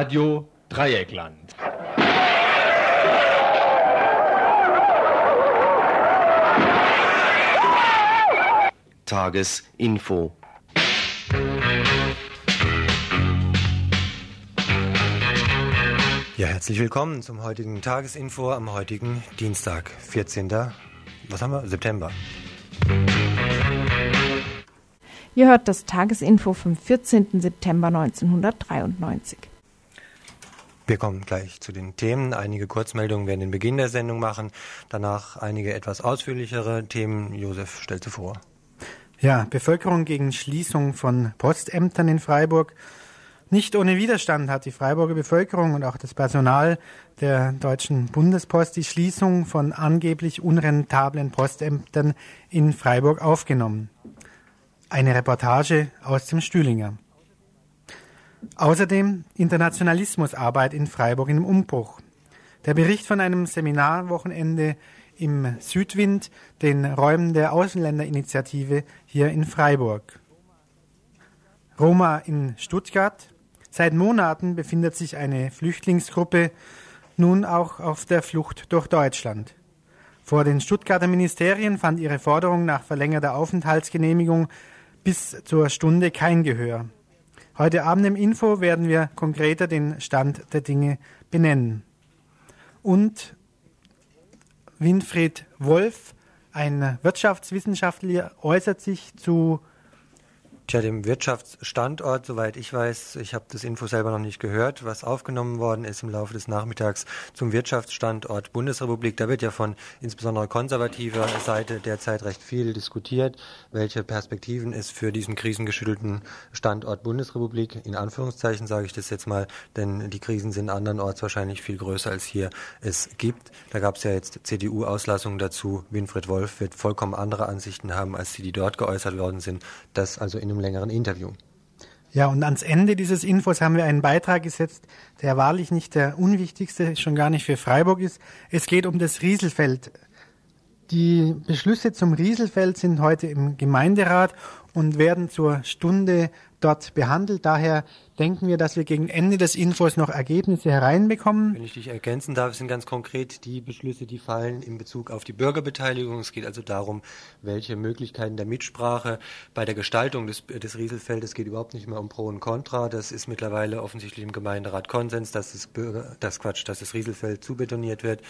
Radio Dreieckland. Tagesinfo. Ja, herzlich willkommen zum heutigen Tagesinfo am heutigen Dienstag, 14. Was haben wir? September. Ihr hört das Tagesinfo vom 14. September 1993. Wir kommen gleich zu den Themen. Einige Kurzmeldungen werden den Beginn der Sendung machen. Danach einige etwas ausführlichere Themen. Josef stellt sie vor. Ja, Bevölkerung gegen Schließung von Postämtern in Freiburg. Nicht ohne Widerstand hat die Freiburger Bevölkerung und auch das Personal der Deutschen Bundespost die Schließung von angeblich unrentablen Postämtern in Freiburg aufgenommen. Eine Reportage aus dem Stühlinger. Außerdem Internationalismusarbeit in Freiburg im Umbruch. Der Bericht von einem Seminarwochenende im Südwind, den Räumen der Außenländerinitiative hier in Freiburg. Roma in Stuttgart. Seit Monaten befindet sich eine Flüchtlingsgruppe nun auch auf der Flucht durch Deutschland. Vor den Stuttgarter Ministerien fand ihre Forderung nach verlängerter Aufenthaltsgenehmigung bis zur Stunde kein Gehör. Heute Abend im Info werden wir konkreter den Stand der Dinge benennen. Und Winfried Wolf, ein Wirtschaftswissenschaftler, äußert sich zu Tja, dem Wirtschaftsstandort, soweit ich weiß, ich habe das Info selber noch nicht gehört, was aufgenommen worden ist im Laufe des Nachmittags zum Wirtschaftsstandort Bundesrepublik. Da wird ja von insbesondere konservativer Seite derzeit recht viel diskutiert, welche Perspektiven es für diesen krisengeschüttelten Standort Bundesrepublik, in Anführungszeichen sage ich das jetzt mal, denn die Krisen sind andernorts wahrscheinlich viel größer als hier es gibt. Da gab es ja jetzt CDU-Auslassungen dazu. Winfried Wolf wird vollkommen andere Ansichten haben, als die, die dort geäußert worden sind. Das also in einem längeren Interview. Ja, und ans Ende dieses Infos haben wir einen Beitrag gesetzt, der wahrlich nicht der unwichtigste, schon gar nicht für Freiburg ist. Es geht um das Rieselfeld. Die Beschlüsse zum Rieselfeld sind heute im Gemeinderat und werden zur Stunde dort behandelt. Daher denken wir, dass wir gegen Ende des Infos noch Ergebnisse hereinbekommen. Wenn ich dich ergänzen darf, sind ganz konkret die Beschlüsse, die fallen in Bezug auf die Bürgerbeteiligung. Es geht also darum, welche Möglichkeiten der Mitsprache bei der Gestaltung des, des Rieselfeldes geht überhaupt nicht mehr um Pro und Contra. Das ist mittlerweile offensichtlich im Gemeinderat Konsens, dass das Bürger, das Quatsch, dass das Rieselfeld zubetoniert wird.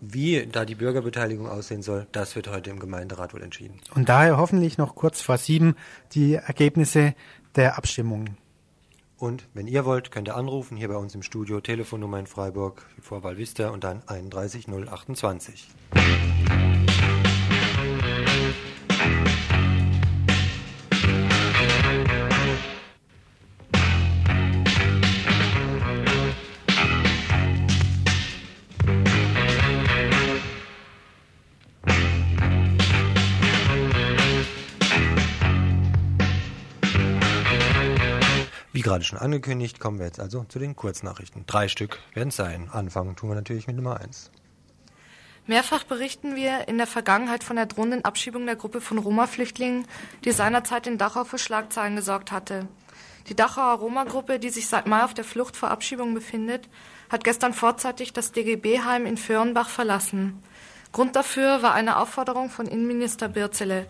Wie da die Bürgerbeteiligung aussehen soll, das wird heute im Gemeinderat wohl entschieden. Und daher hoffentlich noch kurz vor sieben die Ergebnisse der Abstimmung. Und wenn ihr wollt, könnt ihr anrufen, hier bei uns im Studio, Telefonnummer in Freiburg, Vorwahl Vista und dann 31028. Wie gerade schon angekündigt, kommen wir jetzt also zu den Kurznachrichten. Drei Stück werden es sein. Anfangen tun wir natürlich mit Nummer eins. Mehrfach berichten wir in der Vergangenheit von der drohenden Abschiebung der Gruppe von Roma-Flüchtlingen, die seinerzeit in Dachau für Schlagzeilen gesorgt hatte. Die Dachauer Roma-Gruppe, die sich seit Mai auf der Flucht vor Abschiebung befindet, hat gestern vorzeitig das DGB-Heim in Föhrenbach verlassen. Grund dafür war eine Aufforderung von Innenminister Birzele,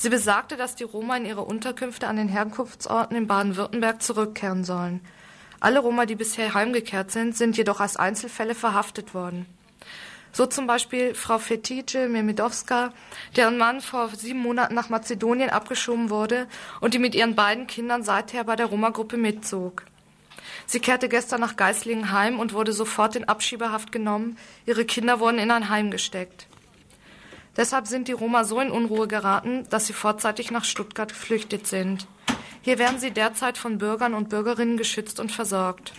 Sie besagte, dass die Roma in ihre Unterkünfte an den Herkunftsorten in Baden-Württemberg zurückkehren sollen. Alle Roma, die bisher heimgekehrt sind, sind jedoch als Einzelfälle verhaftet worden. So zum Beispiel Frau Fetice Memedowska, deren Mann vor sieben Monaten nach Mazedonien abgeschoben wurde und die mit ihren beiden Kindern seither bei der Roma-Gruppe mitzog. Sie kehrte gestern nach Geislingen heim und wurde sofort in Abschiebehaft genommen. Ihre Kinder wurden in ein Heim gesteckt. Deshalb sind die Roma so in Unruhe geraten, dass sie vorzeitig nach Stuttgart geflüchtet sind. Hier werden sie derzeit von Bürgern und Bürgerinnen geschützt und versorgt.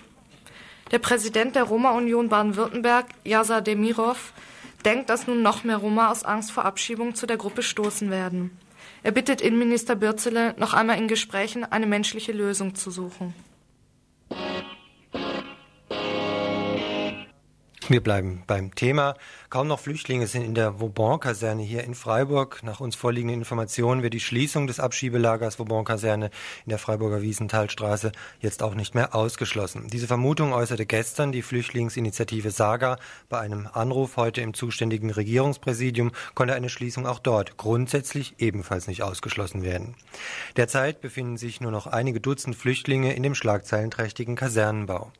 Der Präsident der Roma-Union Baden-Württemberg, Yasa Demirov, denkt, dass nun noch mehr Roma aus Angst vor Abschiebung zu der Gruppe stoßen werden. Er bittet Innenminister Bürzele, noch einmal in Gesprächen eine menschliche Lösung zu suchen. Wir bleiben beim Thema. Kaum noch Flüchtlinge sind in der Vauban-Kaserne hier in Freiburg. Nach uns vorliegenden Informationen wird die Schließung des Abschiebelagers Vauban-Kaserne in der Freiburger Wiesenthalstraße jetzt auch nicht mehr ausgeschlossen. Diese Vermutung äußerte gestern die Flüchtlingsinitiative Saga. Bei einem Anruf heute im zuständigen Regierungspräsidium konnte eine Schließung auch dort grundsätzlich ebenfalls nicht ausgeschlossen werden. Derzeit befinden sich nur noch einige Dutzend Flüchtlinge in dem schlagzeilenträchtigen Kasernenbau.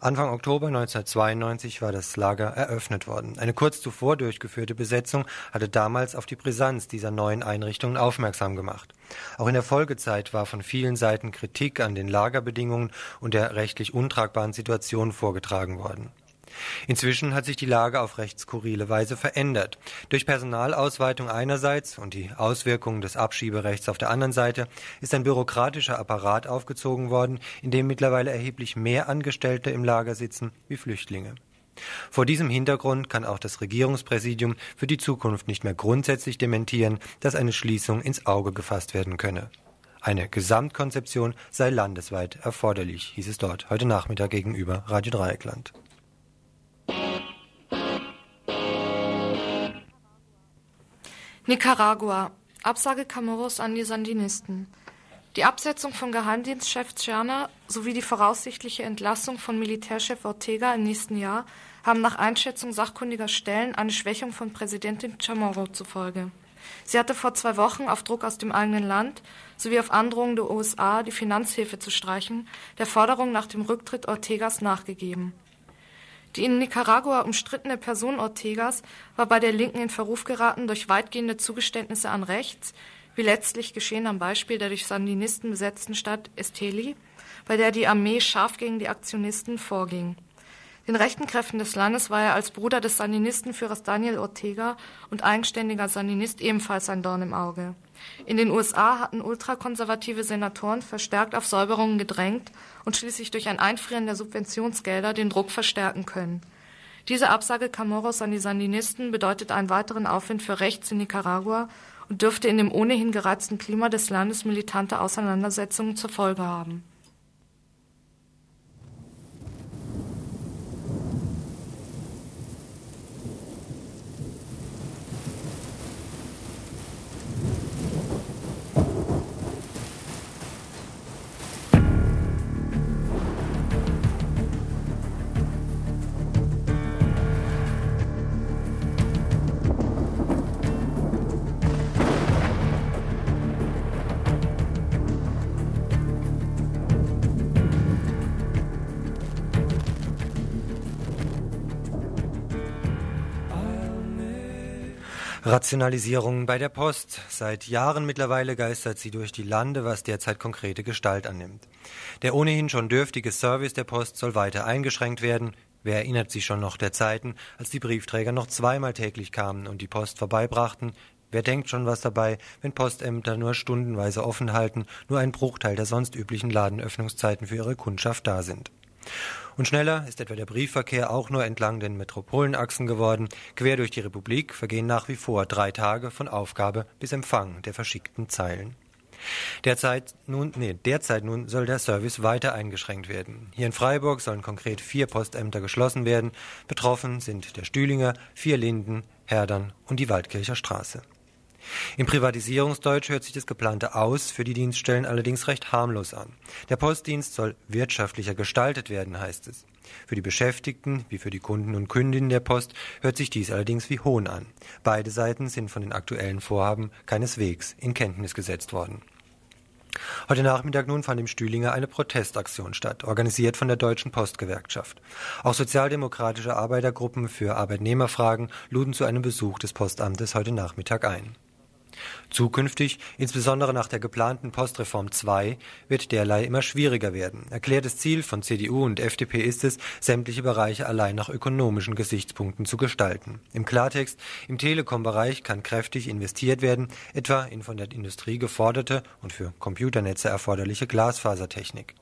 Anfang Oktober 1992 war das Lager eröffnet worden. Eine kurz zuvor durchgeführte Besetzung hatte damals auf die Brisanz dieser neuen Einrichtungen aufmerksam gemacht. Auch in der Folgezeit war von vielen Seiten Kritik an den Lagerbedingungen und der rechtlich untragbaren Situation vorgetragen worden. Inzwischen hat sich die Lage auf recht skurrile Weise verändert. Durch Personalausweitung einerseits und die Auswirkungen des Abschieberechts auf der anderen Seite ist ein bürokratischer Apparat aufgezogen worden, in dem mittlerweile erheblich mehr Angestellte im Lager sitzen wie Flüchtlinge. Vor diesem Hintergrund kann auch das Regierungspräsidium für die Zukunft nicht mehr grundsätzlich dementieren, dass eine Schließung ins Auge gefasst werden könne. Eine Gesamtkonzeption sei landesweit erforderlich, hieß es dort heute Nachmittag gegenüber Radio Dreieckland. Nicaragua. Absage Camaros an die Sandinisten. Die Absetzung von Geheimdienstchef Tscherner sowie die voraussichtliche Entlassung von Militärchef Ortega im nächsten Jahr haben nach Einschätzung sachkundiger Stellen eine Schwächung von Präsidentin Chamorro zufolge. Sie hatte vor zwei Wochen auf Druck aus dem eigenen Land sowie auf Androhung der USA die Finanzhilfe zu streichen, der Forderung nach dem Rücktritt Ortegas nachgegeben. Die in Nicaragua umstrittene Person Ortegas war bei der Linken in Verruf geraten durch weitgehende Zugeständnisse an rechts, wie letztlich geschehen am Beispiel der durch Sandinisten besetzten Stadt Esteli, bei der die Armee scharf gegen die Aktionisten vorging. Den rechten Kräften des Landes war er als Bruder des Sandinistenführers Daniel Ortega und eigenständiger Sandinist ebenfalls ein Dorn im Auge. In den USA hatten ultrakonservative Senatoren verstärkt auf Säuberungen gedrängt und schließlich durch ein Einfrieren der Subventionsgelder den Druck verstärken können. Diese Absage Camoros an die Sandinisten bedeutet einen weiteren Aufwind für rechts in Nicaragua und dürfte in dem ohnehin gereizten Klima des Landes militante Auseinandersetzungen zur Folge haben. Rationalisierung bei der Post. Seit Jahren mittlerweile geistert sie durch die Lande, was derzeit konkrete Gestalt annimmt. Der ohnehin schon dürftige Service der Post soll weiter eingeschränkt werden. Wer erinnert sich schon noch der Zeiten, als die Briefträger noch zweimal täglich kamen und die Post vorbeibrachten? Wer denkt schon was dabei, wenn Postämter nur stundenweise offen halten, nur ein Bruchteil der sonst üblichen Ladenöffnungszeiten für ihre Kundschaft da sind? Und schneller ist etwa der Briefverkehr auch nur entlang den Metropolenachsen geworden. Quer durch die Republik vergehen nach wie vor drei Tage von Aufgabe bis Empfang der verschickten Zeilen. Derzeit nun, nee, derzeit nun soll der Service weiter eingeschränkt werden. Hier in Freiburg sollen konkret vier Postämter geschlossen werden. Betroffen sind der Stühlinger, vier Linden, Herdern und die Waldkircher Straße. Im Privatisierungsdeutsch hört sich das geplante Aus für die Dienststellen allerdings recht harmlos an. Der Postdienst soll wirtschaftlicher gestaltet werden, heißt es. Für die Beschäftigten wie für die Kunden und Kundinnen der Post hört sich dies allerdings wie Hohn an. Beide Seiten sind von den aktuellen Vorhaben keineswegs in Kenntnis gesetzt worden. Heute Nachmittag nun fand im Stühlinger eine Protestaktion statt, organisiert von der Deutschen Postgewerkschaft. Auch sozialdemokratische Arbeitergruppen für Arbeitnehmerfragen luden zu einem Besuch des Postamtes heute Nachmittag ein. Zukünftig, insbesondere nach der geplanten Postreform 2, wird derlei immer schwieriger werden. Erklärtes Ziel von CDU und FDP ist es, sämtliche Bereiche allein nach ökonomischen Gesichtspunkten zu gestalten. Im Klartext, im Telekom-Bereich kann kräftig investiert werden, etwa in von der Industrie geforderte und für Computernetze erforderliche Glasfasertechnik.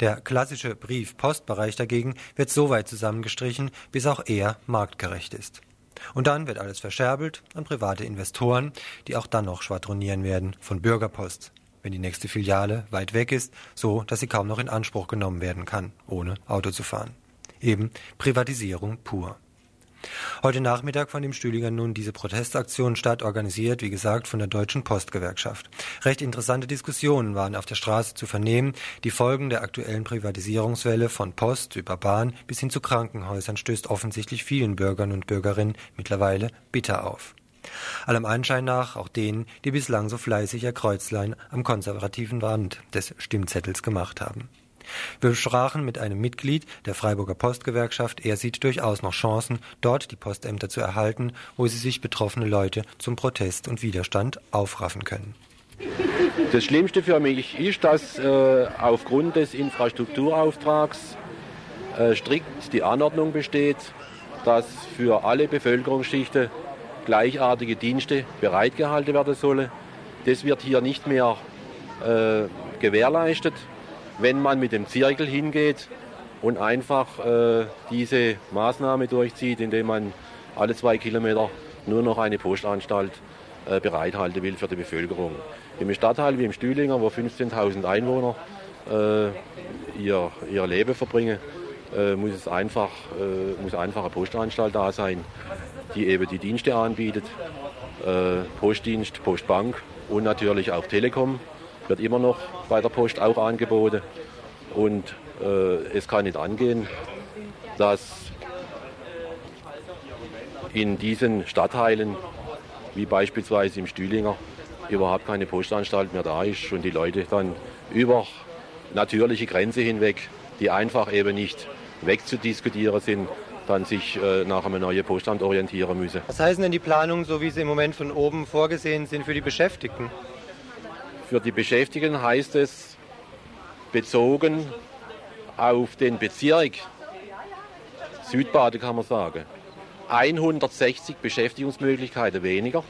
Der klassische Brief-Post-Bereich dagegen wird so weit zusammengestrichen, bis auch er marktgerecht ist. Und dann wird alles verscherbelt an private Investoren, die auch dann noch schwadronieren werden von Bürgerpost, wenn die nächste Filiale weit weg ist, so dass sie kaum noch in Anspruch genommen werden kann, ohne Auto zu fahren. Eben Privatisierung pur. Heute Nachmittag fand im Stühlinger nun diese Protestaktion statt, organisiert, wie gesagt, von der Deutschen Postgewerkschaft. Recht interessante Diskussionen waren auf der Straße zu vernehmen. Die Folgen der aktuellen Privatisierungswelle von Post über Bahn bis hin zu Krankenhäusern stößt offensichtlich vielen Bürgern und Bürgerinnen mittlerweile bitter auf. Allem Anschein nach auch denen, die bislang so fleißig ihr Kreuzlein am konservativen Rand des Stimmzettels gemacht haben. Wir sprachen mit einem Mitglied der Freiburger Postgewerkschaft. Er sieht durchaus noch Chancen, dort die Postämter zu erhalten, wo sie sich betroffene Leute zum Protest und Widerstand aufraffen können. Das Schlimmste für mich ist, dass äh, aufgrund des Infrastrukturauftrags äh, strikt die Anordnung besteht, dass für alle Bevölkerungsschichten gleichartige Dienste bereitgehalten werden sollen. Das wird hier nicht mehr äh, gewährleistet wenn man mit dem Zirkel hingeht und einfach äh, diese Maßnahme durchzieht, indem man alle zwei Kilometer nur noch eine Postanstalt äh, bereithalten will für die Bevölkerung. Im Stadtteil wie im Stühlinger, wo 15.000 Einwohner äh, ihr, ihr Leben verbringen, äh, muss es einfach, äh, muss einfach eine Postanstalt da sein, die eben die Dienste anbietet. Äh, Postdienst, Postbank und natürlich auch Telekom wird immer noch bei der Post auch angeboten. Und äh, es kann nicht angehen, dass in diesen Stadtteilen, wie beispielsweise im Stühlinger, überhaupt keine Postanstalt mehr da ist und die Leute dann über natürliche Grenze hinweg, die einfach eben nicht wegzudiskutieren sind, dann sich äh, nach einem neuen Postamt orientieren müssen. Was heißen denn die Planungen, so wie sie im Moment von oben vorgesehen sind, für die Beschäftigten? Für die Beschäftigten heißt es, bezogen auf den Bezirk Südbade kann man sagen, 160 Beschäftigungsmöglichkeiten weniger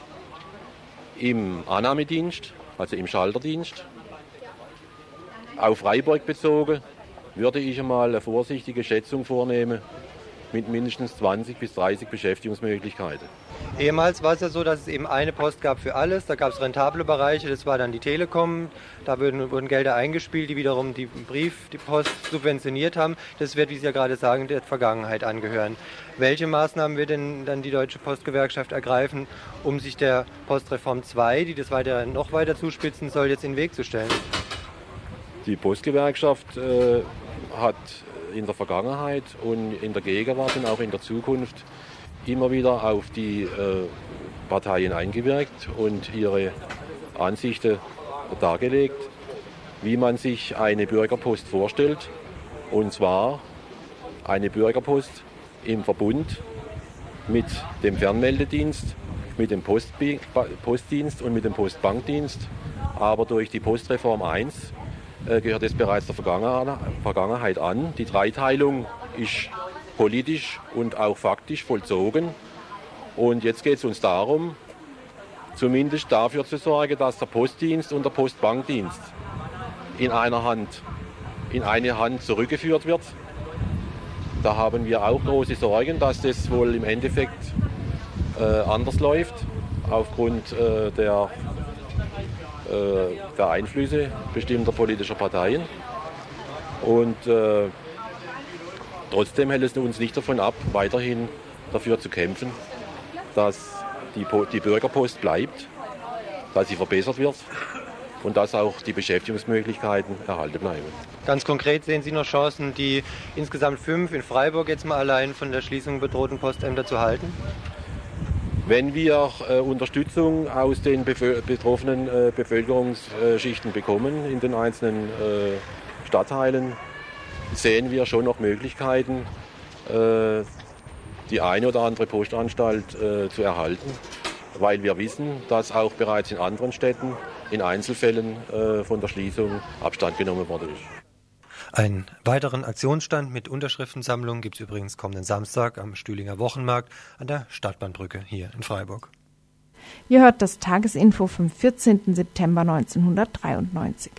im Annahmedienst, also im Schalterdienst. Auf Freiburg bezogen würde ich einmal eine vorsichtige Schätzung vornehmen mit mindestens 20 bis 30 Beschäftigungsmöglichkeiten. Ehemals war es ja so, dass es eben eine Post gab für alles. Da gab es rentable Bereiche, das war dann die Telekom. Da wurden, wurden, Gelder eingespielt, die wiederum die Brief, die Post subventioniert haben. Das wird, wie Sie ja gerade sagen, der Vergangenheit angehören. Welche Maßnahmen wird denn dann die Deutsche Postgewerkschaft ergreifen, um sich der Postreform 2, die das weiter, noch weiter zuspitzen soll, jetzt in den Weg zu stellen? Die Postgewerkschaft äh, hat in der Vergangenheit und in der Gegenwart und auch in der Zukunft immer wieder auf die äh, Parteien eingewirkt und ihre Ansichten dargelegt, wie man sich eine Bürgerpost vorstellt. Und zwar eine Bürgerpost im Verbund mit dem Fernmeldedienst, mit dem Postbi Postdienst und mit dem Postbankdienst. Aber durch die Postreform 1 äh, gehört es bereits der Vergangenheit an. Die Dreiteilung ist politisch und auch faktisch vollzogen. Und jetzt geht es uns darum, zumindest dafür zu sorgen, dass der Postdienst und der Postbankdienst in einer Hand, in eine Hand zurückgeführt wird. Da haben wir auch große Sorgen, dass das wohl im Endeffekt äh, anders läuft, aufgrund äh, der äh, der Einflüsse bestimmter politischer Parteien. Und äh, trotzdem hält es uns nicht davon ab, weiterhin dafür zu kämpfen, dass die, die Bürgerpost bleibt, dass sie verbessert wird und dass auch die Beschäftigungsmöglichkeiten erhalten bleiben. Ganz konkret sehen Sie noch Chancen, die insgesamt fünf in Freiburg jetzt mal allein von der Schließung bedrohten Postämter zu halten? Wenn wir äh, Unterstützung aus den betroffenen äh, Bevölkerungsschichten bekommen in den einzelnen äh, Stadtteilen, sehen wir schon noch Möglichkeiten, äh, die eine oder andere Postanstalt äh, zu erhalten, weil wir wissen, dass auch bereits in anderen Städten in Einzelfällen äh, von der Schließung Abstand genommen worden ist. Einen weiteren Aktionsstand mit Unterschriftensammlung gibt es übrigens kommenden Samstag am Stühlinger Wochenmarkt an der Stadtbahnbrücke hier in Freiburg. Ihr hört das Tagesinfo vom 14. September 1993.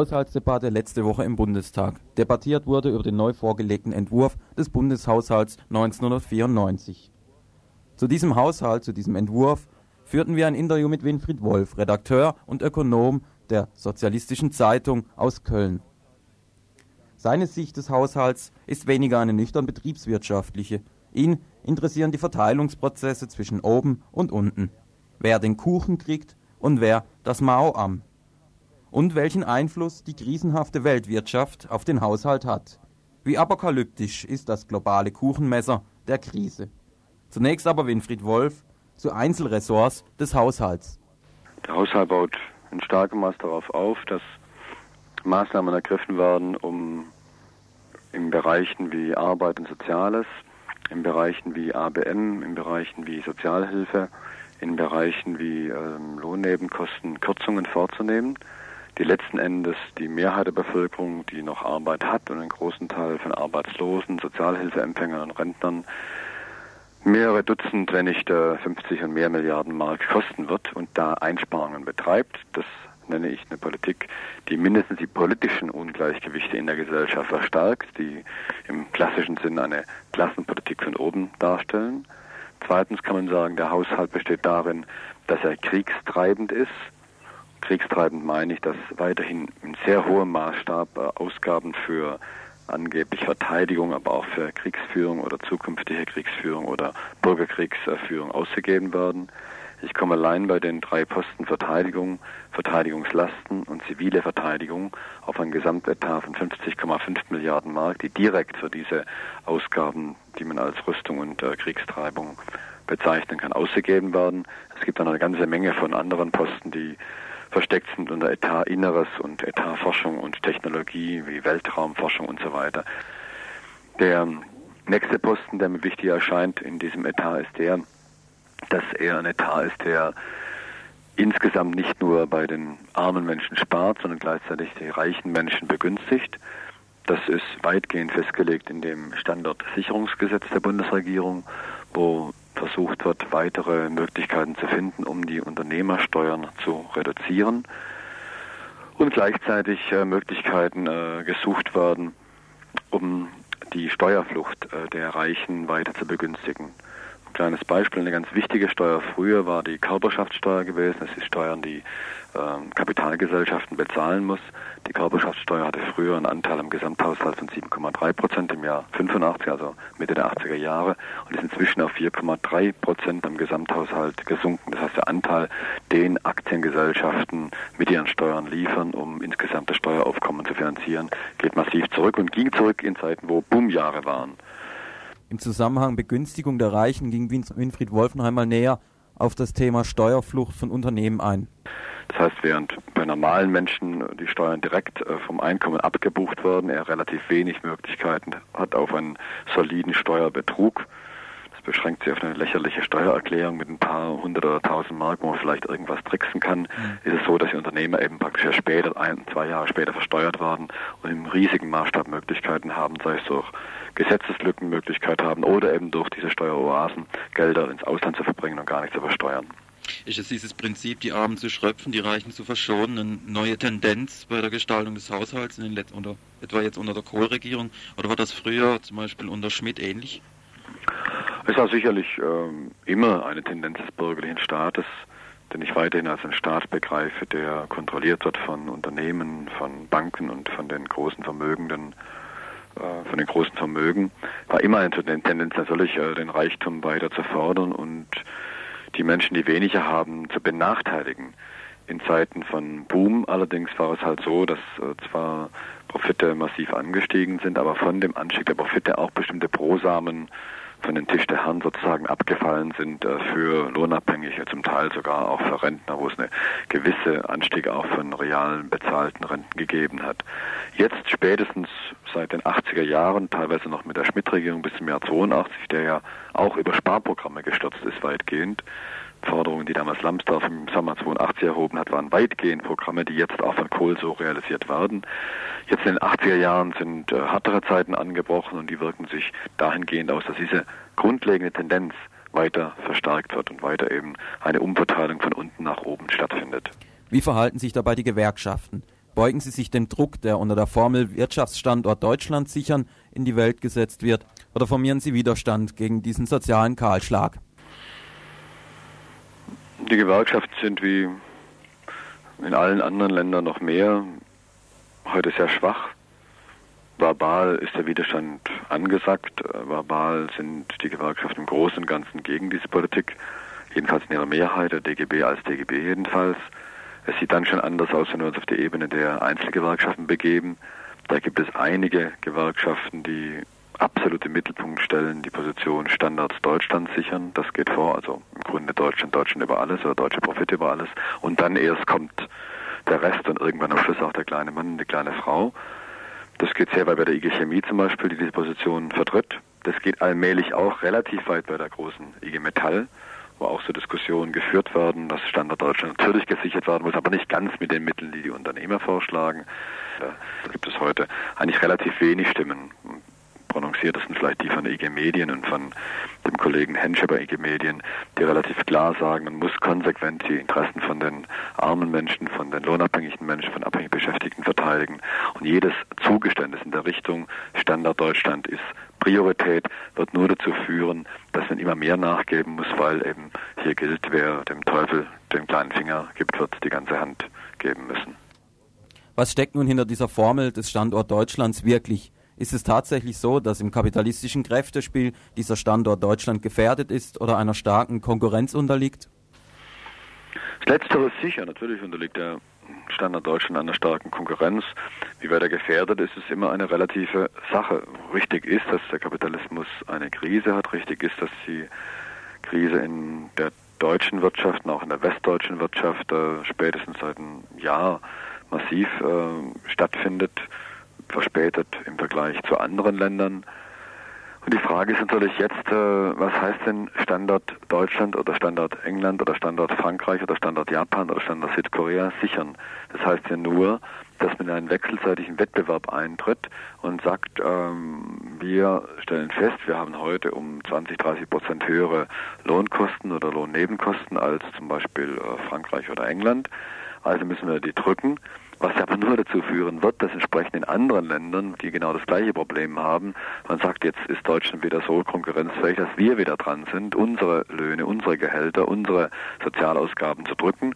Haushaltsdebatte letzte Woche im Bundestag. Debattiert wurde über den neu vorgelegten Entwurf des Bundeshaushalts 1994. Zu diesem Haushalt, zu diesem Entwurf, führten wir ein Interview mit Winfried Wolf, Redakteur und Ökonom der Sozialistischen Zeitung aus Köln. Seine Sicht des Haushalts ist weniger eine nüchtern betriebswirtschaftliche. Ihn interessieren die Verteilungsprozesse zwischen oben und unten. Wer den Kuchen kriegt und wer das Mao am und welchen Einfluss die krisenhafte Weltwirtschaft auf den Haushalt hat. Wie apokalyptisch ist das globale Kuchenmesser der Krise. Zunächst aber Winfried Wolf zu Einzelressorts des Haushalts. Der Haushalt baut in starkem Maß darauf auf, dass Maßnahmen ergriffen werden, um in Bereichen wie Arbeit und Soziales, in Bereichen wie ABM, in Bereichen wie Sozialhilfe, in Bereichen wie ähm, Lohnnebenkosten Kürzungen vorzunehmen die letzten Endes die Mehrheit der Bevölkerung, die noch Arbeit hat und einen großen Teil von Arbeitslosen, Sozialhilfeempfängern und Rentnern mehrere Dutzend, wenn nicht 50 und mehr Milliarden Mark kosten wird und da Einsparungen betreibt. Das nenne ich eine Politik, die mindestens die politischen Ungleichgewichte in der Gesellschaft verstärkt, die im klassischen Sinn eine Klassenpolitik von oben darstellen. Zweitens kann man sagen, der Haushalt besteht darin, dass er kriegstreibend ist, kriegstreibend meine ich, dass weiterhin in sehr hohem Maßstab äh, Ausgaben für angeblich Verteidigung, aber auch für Kriegsführung oder zukünftige Kriegsführung oder Bürgerkriegsführung ausgegeben werden. Ich komme allein bei den drei Posten Verteidigung, Verteidigungslasten und zivile Verteidigung auf ein Gesamtetat von 50,5 Milliarden Mark, die direkt für diese Ausgaben, die man als Rüstung und äh, Kriegstreibung bezeichnen kann, ausgegeben werden. Es gibt dann eine ganze Menge von anderen Posten, die versteckt sind unter Etat Inneres und Etat Forschung und Technologie wie Weltraumforschung und so weiter. Der nächste Posten, der mir wichtig erscheint in diesem Etat, ist der, dass er ein Etat ist, der insgesamt nicht nur bei den armen Menschen spart, sondern gleichzeitig die reichen Menschen begünstigt. Das ist weitgehend festgelegt in dem Standortsicherungsgesetz der Bundesregierung, wo versucht wird, weitere Möglichkeiten zu finden, um die Unternehmersteuern zu reduzieren und gleichzeitig äh, Möglichkeiten äh, gesucht werden, um die Steuerflucht äh, der Reichen weiter zu begünstigen. Ein kleines Beispiel, eine ganz wichtige Steuer früher war die Körperschaftssteuer gewesen. Das ist Steuern, die ähm, Kapitalgesellschaften bezahlen muss. Die Körperschaftssteuer hatte früher einen Anteil am Gesamthaushalt von 7,3 Prozent im Jahr 85, also Mitte der 80er Jahre, und ist inzwischen auf 4,3 Prozent am Gesamthaushalt gesunken. Das heißt, der Anteil, den Aktiengesellschaften mit ihren Steuern liefern, um insgesamt das Steueraufkommen zu finanzieren, geht massiv zurück und ging zurück in Zeiten, wo Boomjahre waren. Im Zusammenhang Begünstigung der Reichen ging Winfried Wolfenheim mal näher auf das Thema Steuerflucht von Unternehmen ein. Das heißt, während bei normalen Menschen die Steuern direkt äh, vom Einkommen abgebucht werden, er relativ wenig Möglichkeiten hat auf einen soliden Steuerbetrug. Beschränkt sich auf eine lächerliche Steuererklärung mit ein paar hundert oder tausend Mark, wo man vielleicht irgendwas tricksen kann. Mhm. Ist es so, dass die Unternehmer eben praktisch ja später, ein, zwei Jahre später versteuert werden und im riesigen Maßstab Möglichkeiten haben, sei es durch Gesetzeslückenmöglichkeit haben oder eben durch diese Steueroasen Gelder ins Ausland zu verbringen und gar nicht zu versteuern. Ist es dieses Prinzip, die Armen zu schröpfen, die Reichen zu verschonen, eine neue Tendenz bei der Gestaltung des Haushalts, in den letzten, oder etwa jetzt unter der Kohl-Regierung? Oder war das früher zum Beispiel unter Schmidt ähnlich? Es war sicherlich ähm, immer eine Tendenz des bürgerlichen Staates, den ich weiterhin als einen Staat begreife, der kontrolliert wird von Unternehmen, von Banken und von den großen Vermögenden äh, von den großen Vermögen, war immer eine Tendenz natürlich, äh, den Reichtum weiter zu fördern und die Menschen, die weniger haben, zu benachteiligen. In Zeiten von Boom allerdings war es halt so, dass äh, zwar Profite massiv angestiegen sind, aber von dem Anstieg der Profite auch bestimmte Brosamen von den Tisch der Herren sozusagen abgefallen sind äh, für Lohnabhängige, zum Teil sogar auch für Rentner, wo es eine gewisse Anstieg auch von realen bezahlten Renten gegeben hat. Jetzt spätestens seit den 80er Jahren, teilweise noch mit der Schmidt-Regierung bis zum Jahr 82, der ja auch über Sparprogramme gestürzt ist weitgehend, Forderungen, die damals Lambsdorff im Sommer 82 erhoben hat, waren weitgehend Programme, die jetzt auch von Kohl so realisiert werden. Jetzt in den 80er Jahren sind äh, härtere Zeiten angebrochen und die wirken sich dahingehend aus, dass diese grundlegende Tendenz weiter verstärkt wird und weiter eben eine Umverteilung von unten nach oben stattfindet. Wie verhalten sich dabei die Gewerkschaften? Beugen Sie sich dem Druck, der unter der Formel Wirtschaftsstandort Deutschland sichern in die Welt gesetzt wird, oder formieren Sie Widerstand gegen diesen sozialen Kahlschlag? Die Gewerkschaften sind wie in allen anderen Ländern noch mehr heute sehr schwach. Verbal ist der Widerstand angesagt. Verbal sind die Gewerkschaften im Großen und Ganzen gegen diese Politik, jedenfalls in ihrer Mehrheit, der DGB als DGB jedenfalls. Es sieht dann schon anders aus, wenn wir uns auf die Ebene der Einzelgewerkschaften begeben. Da gibt es einige Gewerkschaften, die absolut im Mittelpunkt stellen, die Position Standards Deutschland sichern. Das geht vor, also im Grunde Deutschland, Deutschland über alles oder deutsche Profit über alles. Und dann erst kommt der Rest und irgendwann am Schluss auch der kleine Mann die kleine Frau. Das geht sehr weit bei der IG Chemie zum Beispiel, die diese Position vertritt. Das geht allmählich auch relativ weit bei der großen IG Metall, wo auch so Diskussionen geführt werden, dass Standard Deutschland natürlich gesichert werden muss, aber nicht ganz mit den Mitteln, die die Unternehmer vorschlagen. Da gibt es heute eigentlich relativ wenig Stimmen prononciertesten vielleicht die von IG Medien und von dem Kollegen Hensche bei IG Medien, die relativ klar sagen, man muss konsequent die Interessen von den armen Menschen, von den lohnabhängigen Menschen, von abhängig Beschäftigten verteidigen. Und jedes Zugeständnis in der Richtung Standard Deutschland ist Priorität, wird nur dazu führen, dass man immer mehr nachgeben muss, weil eben hier gilt, wer dem Teufel den kleinen Finger gibt, wird die ganze Hand geben müssen. Was steckt nun hinter dieser Formel des Standort Deutschlands wirklich? Ist es tatsächlich so, dass im kapitalistischen Kräftespiel dieser Standort Deutschland gefährdet ist oder einer starken Konkurrenz unterliegt? Das Letztere ist sicher. Natürlich unterliegt der Standard Deutschland einer starken Konkurrenz. Wie weit er gefährdet ist, ist immer eine relative Sache. Richtig ist, dass der Kapitalismus eine Krise hat. Richtig ist, dass die Krise in der deutschen Wirtschaft und auch in der westdeutschen Wirtschaft äh, spätestens seit einem Jahr massiv äh, stattfindet verspätet im Vergleich zu anderen Ländern. Und die Frage ist natürlich jetzt, äh, was heißt denn Standard Deutschland oder Standard England oder Standard Frankreich oder Standard Japan oder Standard Südkorea sichern? Das heißt ja nur, dass man in einen wechselseitigen Wettbewerb eintritt und sagt, ähm, wir stellen fest, wir haben heute um 20, 30 Prozent höhere Lohnkosten oder Lohnnebenkosten als zum Beispiel äh, Frankreich oder England. Also müssen wir die drücken was aber nur dazu führen wird, dass entsprechend in anderen Ländern, die genau das gleiche Problem haben, man sagt, jetzt ist Deutschland wieder so konkurrenzfähig, dass wir wieder dran sind, unsere Löhne, unsere Gehälter, unsere Sozialausgaben zu drücken.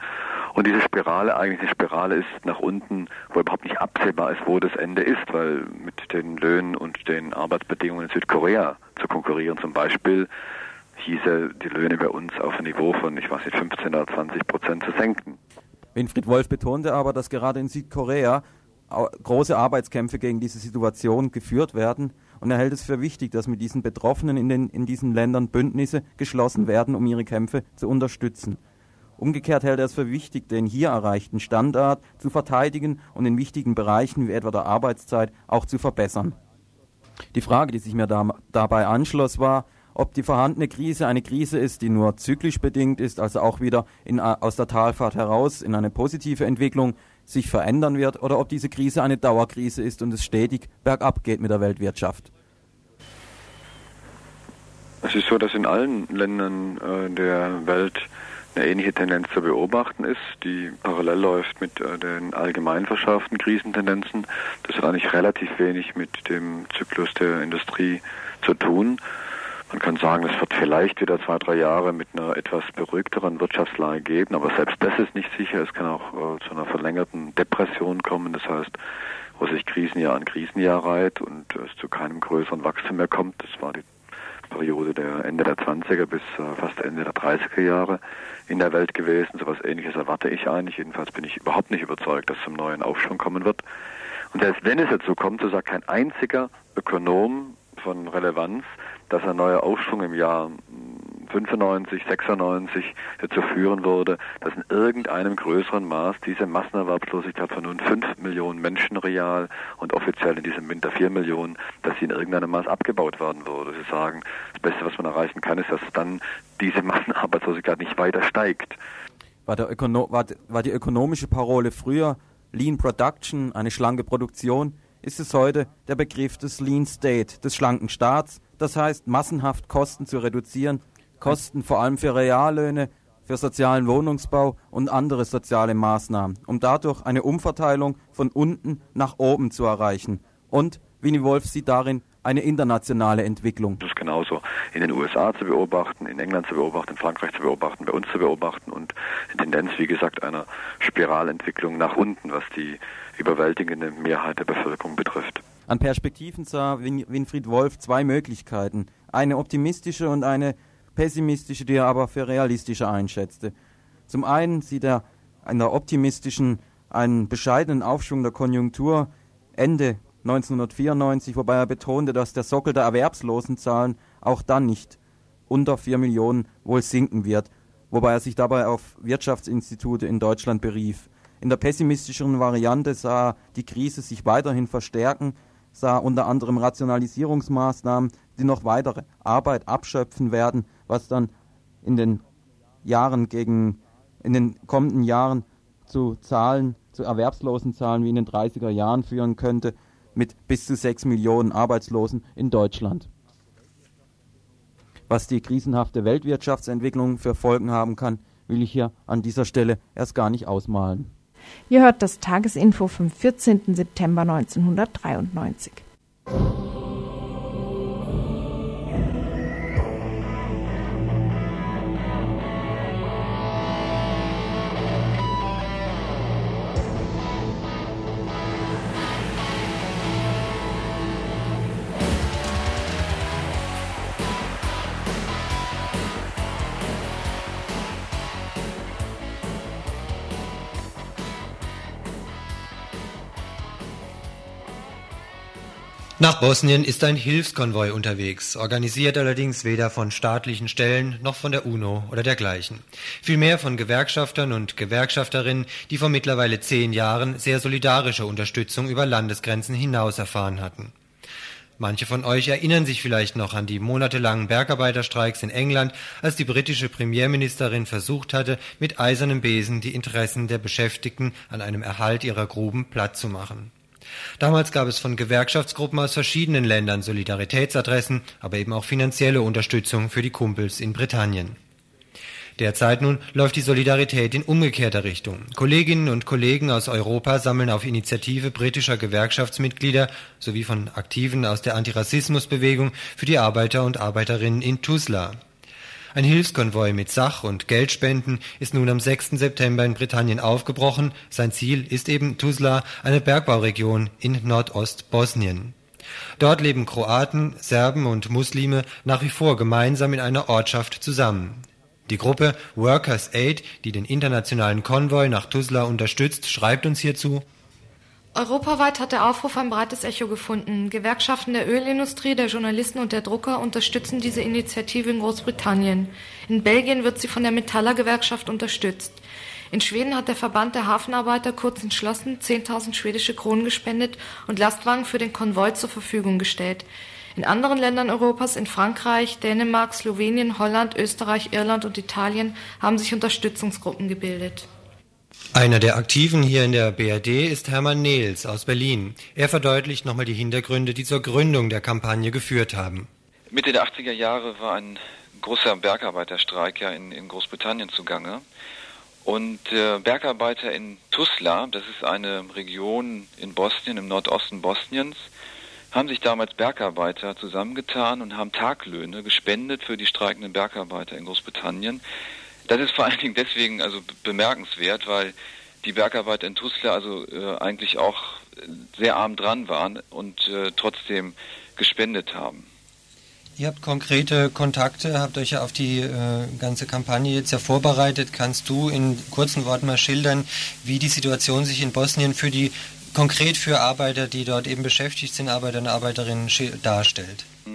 Und diese Spirale eigentlich eine Spirale ist nach unten, wo überhaupt nicht absehbar ist, wo das Ende ist, weil mit den Löhnen und den Arbeitsbedingungen in Südkorea zu konkurrieren zum Beispiel, hieße die Löhne bei uns auf ein Niveau von, ich weiß nicht, 15 oder 20 Prozent zu senken. Winfried Wolf betonte aber, dass gerade in Südkorea große Arbeitskämpfe gegen diese Situation geführt werden und er hält es für wichtig, dass mit diesen Betroffenen in, den, in diesen Ländern Bündnisse geschlossen werden, um ihre Kämpfe zu unterstützen. Umgekehrt hält er es für wichtig, den hier erreichten Standard zu verteidigen und in wichtigen Bereichen wie etwa der Arbeitszeit auch zu verbessern. Die Frage, die sich mir da, dabei anschloss, war, ob die vorhandene Krise eine Krise ist, die nur zyklisch bedingt ist, also auch wieder in, äh, aus der Talfahrt heraus in eine positive Entwicklung sich verändern wird, oder ob diese Krise eine Dauerkrise ist und es stetig bergab geht mit der Weltwirtschaft. Es ist so, dass in allen Ländern äh, der Welt eine ähnliche Tendenz zu beobachten ist, die parallel läuft mit äh, den allgemein verschärften Krisentendenzen. Das hat eigentlich relativ wenig mit dem Zyklus der Industrie zu tun. Man kann sagen, es wird vielleicht wieder zwei, drei Jahre mit einer etwas beruhigteren Wirtschaftslage geben, aber selbst das ist nicht sicher. Es kann auch äh, zu einer verlängerten Depression kommen. Das heißt, wo sich Krisenjahr an Krisenjahr reiht und es zu keinem größeren Wachstum mehr kommt. Das war die Periode der Ende der 20er bis äh, fast Ende der 30er Jahre in der Welt gewesen. So etwas ähnliches erwarte ich eigentlich. Jedenfalls bin ich überhaupt nicht überzeugt, dass zum neuen Aufschwung kommen wird. Und selbst wenn es dazu kommt, so sagt kein einziger Ökonom von Relevanz, dass ein neuer Aufschwung im Jahr 95, 96 dazu führen würde, dass in irgendeinem größeren Maß diese Massenerwerbslosigkeit von nun 5 Millionen Menschen real und offiziell in diesem Winter 4 Millionen, dass sie in irgendeinem Maß abgebaut werden würde. Sie sagen, das Beste, was man erreichen kann, ist, dass dann diese Massenarbeitslosigkeit nicht weiter steigt. War, war, war die ökonomische Parole früher Lean Production, eine schlanke Produktion? Ist es heute der Begriff des Lean State, des schlanken Staats? Das heißt, massenhaft Kosten zu reduzieren, Kosten vor allem für Reallöhne für sozialen Wohnungsbau und andere soziale Maßnahmen, um dadurch eine Umverteilung von unten nach oben zu erreichen. Und Winnie Wolf sieht darin eine internationale Entwicklung. Das ist genauso in den USA zu beobachten, in England zu beobachten, in Frankreich zu beobachten, bei uns zu beobachten und die Tendenz, wie gesagt, einer Spiralentwicklung nach unten, was die überwältigende Mehrheit der Bevölkerung betrifft. An Perspektiven sah Winfried Wolf zwei Möglichkeiten, eine optimistische und eine pessimistische, die er aber für realistischer einschätzte. Zum einen sieht er in der optimistischen einen bescheidenen Aufschwung der Konjunktur Ende 1994, wobei er betonte, dass der Sockel der Erwerbslosenzahlen auch dann nicht unter 4 Millionen wohl sinken wird, wobei er sich dabei auf Wirtschaftsinstitute in Deutschland berief. In der pessimistischeren Variante sah die Krise sich weiterhin verstärken, sah unter anderem Rationalisierungsmaßnahmen, die noch weitere Arbeit abschöpfen werden, was dann in den Jahren gegen in den kommenden Jahren zu Zahlen, zu erwerbslosen Zahlen wie in den 30er Jahren führen könnte, mit bis zu 6 Millionen Arbeitslosen in Deutschland. Was die krisenhafte Weltwirtschaftsentwicklung für Folgen haben kann, will ich hier an dieser Stelle erst gar nicht ausmalen. Ihr hört das Tagesinfo vom 14. September 1993. Nach Bosnien ist ein Hilfskonvoi unterwegs, organisiert allerdings weder von staatlichen Stellen noch von der UNO oder dergleichen. Vielmehr von Gewerkschaftern und Gewerkschafterinnen, die vor mittlerweile zehn Jahren sehr solidarische Unterstützung über Landesgrenzen hinaus erfahren hatten. Manche von euch erinnern sich vielleicht noch an die monatelangen Bergarbeiterstreiks in England, als die britische Premierministerin versucht hatte, mit eisernem Besen die Interessen der Beschäftigten an einem Erhalt ihrer Gruben platt zu machen. Damals gab es von Gewerkschaftsgruppen aus verschiedenen Ländern Solidaritätsadressen, aber eben auch finanzielle Unterstützung für die Kumpels in Britannien. Derzeit nun läuft die Solidarität in umgekehrter Richtung. Kolleginnen und Kollegen aus Europa sammeln auf Initiative britischer Gewerkschaftsmitglieder sowie von Aktiven aus der Antirassismusbewegung für die Arbeiter und Arbeiterinnen in Tuzla. Ein Hilfskonvoi mit Sach- und Geldspenden ist nun am 6. September in Britannien aufgebrochen. Sein Ziel ist eben Tuzla, eine Bergbauregion in Nordostbosnien. Dort leben Kroaten, Serben und Muslime nach wie vor gemeinsam in einer Ortschaft zusammen. Die Gruppe Workers Aid, die den internationalen Konvoi nach Tuzla unterstützt, schreibt uns hierzu Europaweit hat der Aufruf ein breites Echo gefunden. Gewerkschaften der Ölindustrie, der Journalisten und der Drucker unterstützen diese Initiative in Großbritannien. In Belgien wird sie von der Metaller-Gewerkschaft unterstützt. In Schweden hat der Verband der Hafenarbeiter kurz entschlossen 10.000 schwedische Kronen gespendet und Lastwagen für den Konvoi zur Verfügung gestellt. In anderen Ländern Europas, in Frankreich, Dänemark, Slowenien, Holland, Österreich, Irland und Italien, haben sich Unterstützungsgruppen gebildet. Einer der Aktiven hier in der BRD ist Hermann Nehls aus Berlin. Er verdeutlicht nochmal die Hintergründe, die zur Gründung der Kampagne geführt haben. Mitte der 80er Jahre war ein großer Bergarbeiterstreik ja in, in Großbritannien zugange. Und äh, Bergarbeiter in Tuzla, das ist eine Region in Bosnien, im Nordosten Bosniens, haben sich damals Bergarbeiter zusammengetan und haben Taglöhne gespendet für die streikenden Bergarbeiter in Großbritannien. Das ist vor allen Dingen deswegen also bemerkenswert, weil die Bergarbeiter in Tuzla also äh, eigentlich auch sehr arm dran waren und äh, trotzdem gespendet haben. Ihr habt konkrete Kontakte, habt euch ja auf die äh, ganze Kampagne jetzt ja vorbereitet. Kannst du in kurzen Worten mal schildern, wie die Situation sich in Bosnien für die konkret für Arbeiter, die dort eben beschäftigt sind, Arbeiter und Arbeiterinnen darstellt? Mhm.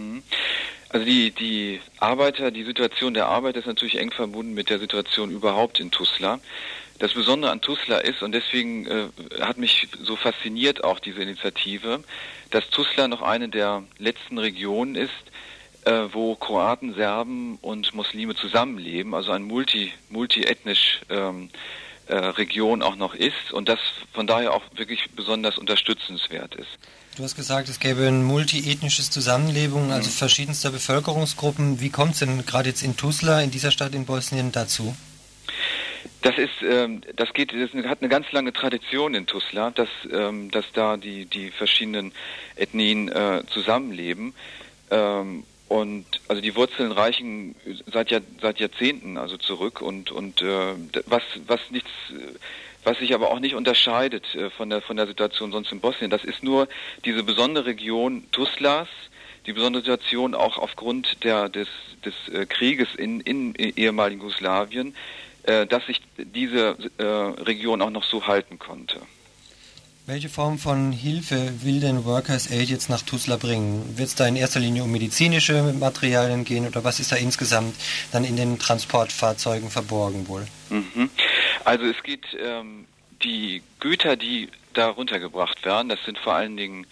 Also die, die Arbeiter, die Situation der Arbeiter ist natürlich eng verbunden mit der Situation überhaupt in Tuzla. Das Besondere an Tuzla ist, und deswegen äh, hat mich so fasziniert auch diese Initiative, dass Tuzla noch eine der letzten Regionen ist, äh, wo Kroaten, Serben und Muslime zusammenleben, also ein multi, multiethnisch ähm, äh, Region auch noch ist und das von daher auch wirklich besonders unterstützenswert ist. Du hast gesagt, es gäbe ein multiethnisches Zusammenleben, mhm. also verschiedenster Bevölkerungsgruppen. Wie kommt es denn gerade jetzt in Tuzla, in dieser Stadt in Bosnien, dazu? Das ist, ähm, das geht, das hat eine ganz lange Tradition in Tuzla, dass, ähm, dass da die die verschiedenen Ethnien äh, zusammenleben. Ähm, und also die Wurzeln reichen seit Jahr, seit Jahrzehnten also zurück und und äh, was was nichts was sich aber auch nicht unterscheidet äh, von der von der Situation sonst in Bosnien. Das ist nur diese besondere Region Tuzlas, die besondere Situation auch aufgrund der des des äh, Krieges in in ehemaligen Jugoslawien, äh, dass sich diese äh, Region auch noch so halten konnte. Welche Form von Hilfe will denn Workers Aid jetzt nach Tuzla bringen? Wird es da in erster Linie um medizinische Materialien gehen oder was ist da insgesamt dann in den Transportfahrzeugen verborgen wohl? Mhm. Also es geht ähm, die Güter, die da runtergebracht werden, das sind vor allen Dingen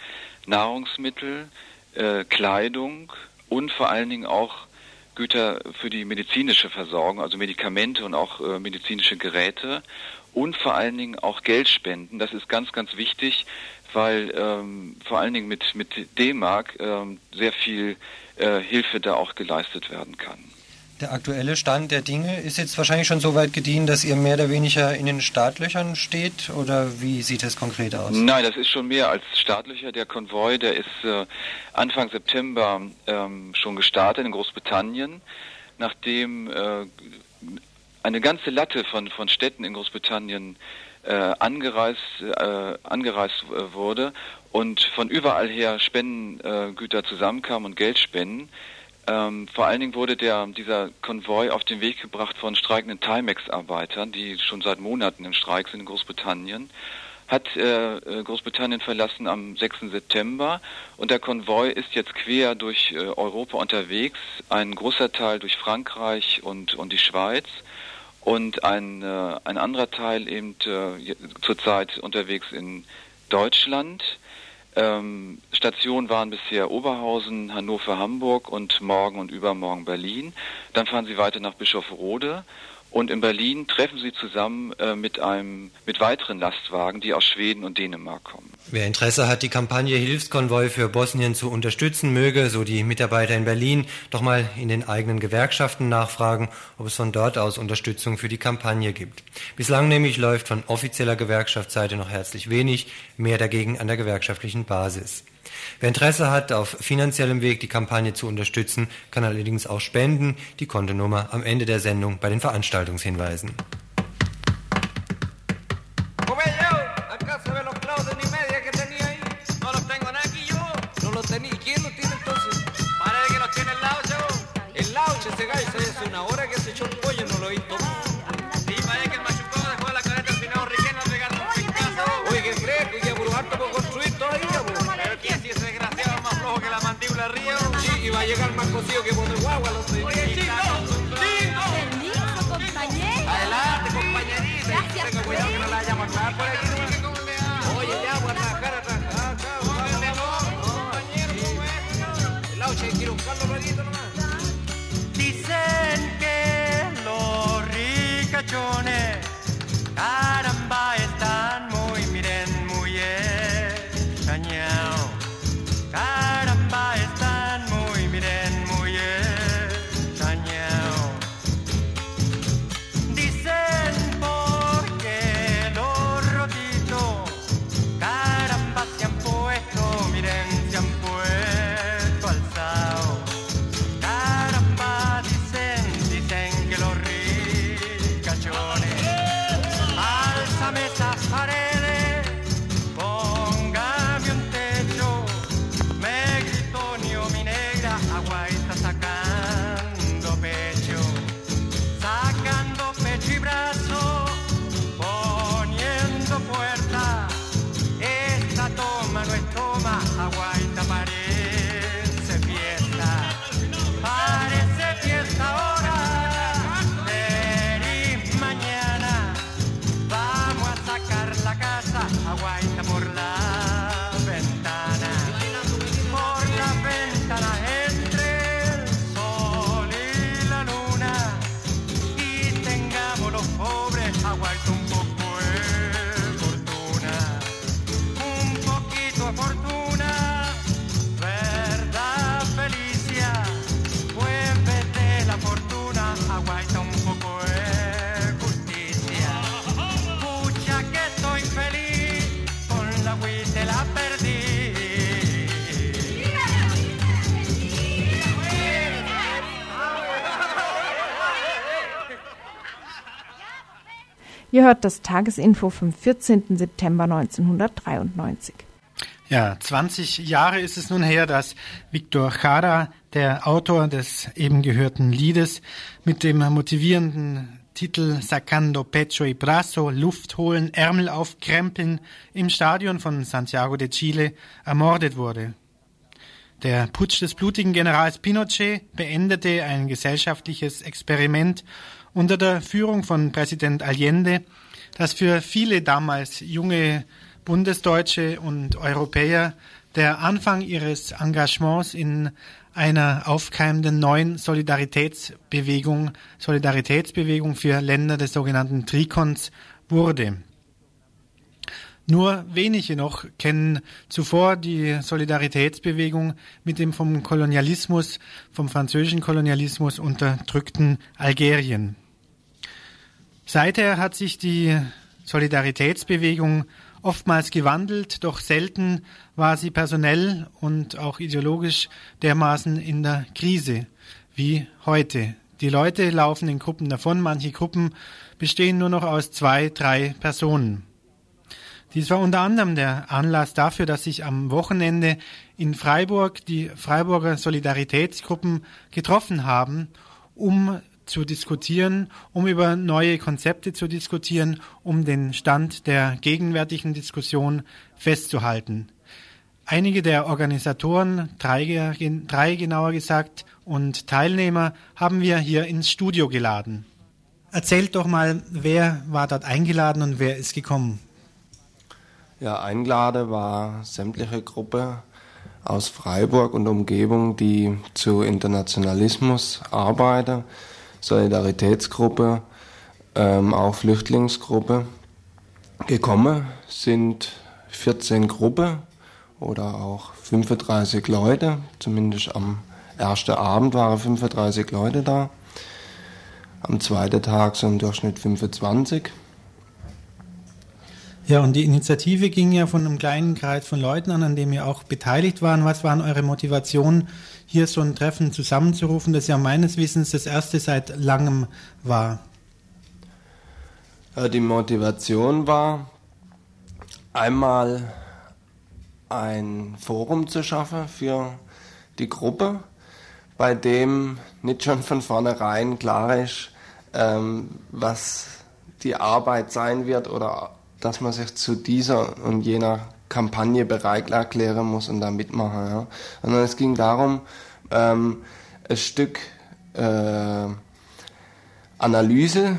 Nahrungsmittel, äh, Kleidung und vor allen Dingen auch Güter für die medizinische Versorgung, also Medikamente und auch äh, medizinische Geräte und vor allen Dingen auch Geldspenden. Das ist ganz, ganz wichtig, weil ähm, vor allen Dingen mit, mit D-Mark ähm, sehr viel äh, Hilfe da auch geleistet werden kann. Der aktuelle Stand der Dinge ist jetzt wahrscheinlich schon so weit gediehen, dass ihr mehr oder weniger in den Startlöchern steht oder wie sieht es konkret aus? Nein, das ist schon mehr als Startlöcher. Der Konvoi, der ist äh, Anfang September ähm, schon gestartet in Großbritannien, nachdem äh, eine ganze Latte von, von Städten in Großbritannien äh, angereist, äh, angereist äh, wurde und von überall her Spendengüter zusammenkamen und Geldspenden. Ähm, vor allen Dingen wurde der, dieser Konvoi auf den Weg gebracht von streikenden Timex-Arbeitern, die schon seit Monaten im Streik sind in Großbritannien hat äh, äh Großbritannien verlassen am 6. September und der Konvoi ist jetzt quer durch äh, Europa unterwegs, ein großer Teil durch Frankreich und, und die Schweiz und ein, äh, ein anderer Teil eben äh, zurzeit unterwegs in Deutschland. Ähm, Stationen waren bisher Oberhausen, Hannover, Hamburg und morgen und übermorgen Berlin. Dann fahren sie weiter nach Bischofferode und in Berlin treffen sie zusammen äh, mit einem mit weiteren Lastwagen, die aus Schweden und Dänemark kommen. Wer Interesse hat, die Kampagne Hilfskonvoi für Bosnien zu unterstützen, möge, so die Mitarbeiter in Berlin, doch mal in den eigenen Gewerkschaften nachfragen, ob es von dort aus Unterstützung für die Kampagne gibt. Bislang nämlich läuft von offizieller Gewerkschaftsseite noch herzlich wenig, mehr dagegen an der gewerkschaftlichen Basis. Wer Interesse hat, auf finanziellem Weg die Kampagne zu unterstützen, kann allerdings auch spenden. Die Kontonummer am Ende der Sendung bei den Veranstaltungshinweisen. Llegar más cocido que por el guagua los Oye, chicos, chicos. Permiso, compañero. Adelante, compañerita. Gracias, Tenga cuidado que no la vayamos a por aquí. Oye, ya, voy a trabajar, a trabajar. El auche quiere un caldo nomás. Ihr hört das Tagesinfo vom 14. September 1993. Ja, 20 Jahre ist es nun her, dass Victor Jara, der Autor des eben gehörten Liedes, mit dem motivierenden Titel Sacando Pecho y Brazo, Luft holen, Ärmel aufkrempeln, im Stadion von Santiago de Chile ermordet wurde. Der Putsch des blutigen Generals Pinochet beendete ein gesellschaftliches Experiment unter der Führung von Präsident Allende, das für viele damals junge Bundesdeutsche und Europäer der Anfang ihres Engagements in einer aufkeimenden neuen Solidaritätsbewegung, Solidaritätsbewegung für Länder des sogenannten Trikons wurde. Nur wenige noch kennen zuvor die Solidaritätsbewegung mit dem vom Kolonialismus, vom französischen Kolonialismus unterdrückten Algerien. Seither hat sich die Solidaritätsbewegung oftmals gewandelt, doch selten war sie personell und auch ideologisch dermaßen in der Krise wie heute. Die Leute laufen in Gruppen davon, manche Gruppen bestehen nur noch aus zwei, drei Personen. Dies war unter anderem der Anlass dafür, dass sich am Wochenende in Freiburg die Freiburger Solidaritätsgruppen getroffen haben, um zu diskutieren, um über neue Konzepte zu diskutieren, um den Stand der gegenwärtigen Diskussion festzuhalten. Einige der Organisatoren, drei, drei genauer gesagt, und Teilnehmer haben wir hier ins Studio geladen. Erzählt doch mal, wer war dort eingeladen und wer ist gekommen? Ja, eingeladen war sämtliche Gruppe aus Freiburg und Umgebung, die zu Internationalismus arbeiten Solidaritätsgruppe, ähm, auch Flüchtlingsgruppe. Gekommen sind 14 Gruppen oder auch 35 Leute, zumindest am ersten Abend waren 35 Leute da. Am zweiten Tag so im Durchschnitt 25. Ja, und die Initiative ging ja von einem kleinen Kreis von Leuten an, an dem ihr auch beteiligt waren. Was waren eure Motivationen, hier so ein Treffen zusammenzurufen, das ja meines Wissens das erste seit langem war? Die Motivation war einmal ein Forum zu schaffen für die Gruppe, bei dem nicht schon von vornherein klar ist, ähm, was die Arbeit sein wird oder dass man sich zu dieser und jener Kampagne bereit erklären muss und da mitmachen. Ja. Sondern es ging darum, ähm, ein Stück äh, Analyse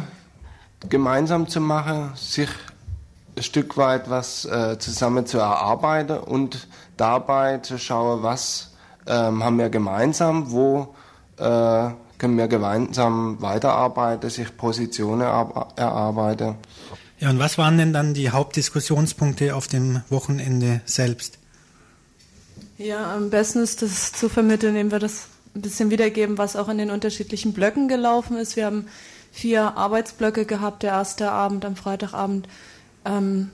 gemeinsam zu machen, sich ein Stück weit was äh, zusammen zu erarbeiten und dabei zu schauen, was ähm, haben wir gemeinsam, wo äh, können wir gemeinsam weiterarbeiten, sich Positionen erarbeiten. Ja, und was waren denn dann die Hauptdiskussionspunkte auf dem Wochenende selbst? Ja, am besten ist das zu vermitteln, indem wir das ein bisschen wiedergeben, was auch in den unterschiedlichen Blöcken gelaufen ist. Wir haben vier Arbeitsblöcke gehabt. Der erste Abend am Freitagabend ähm,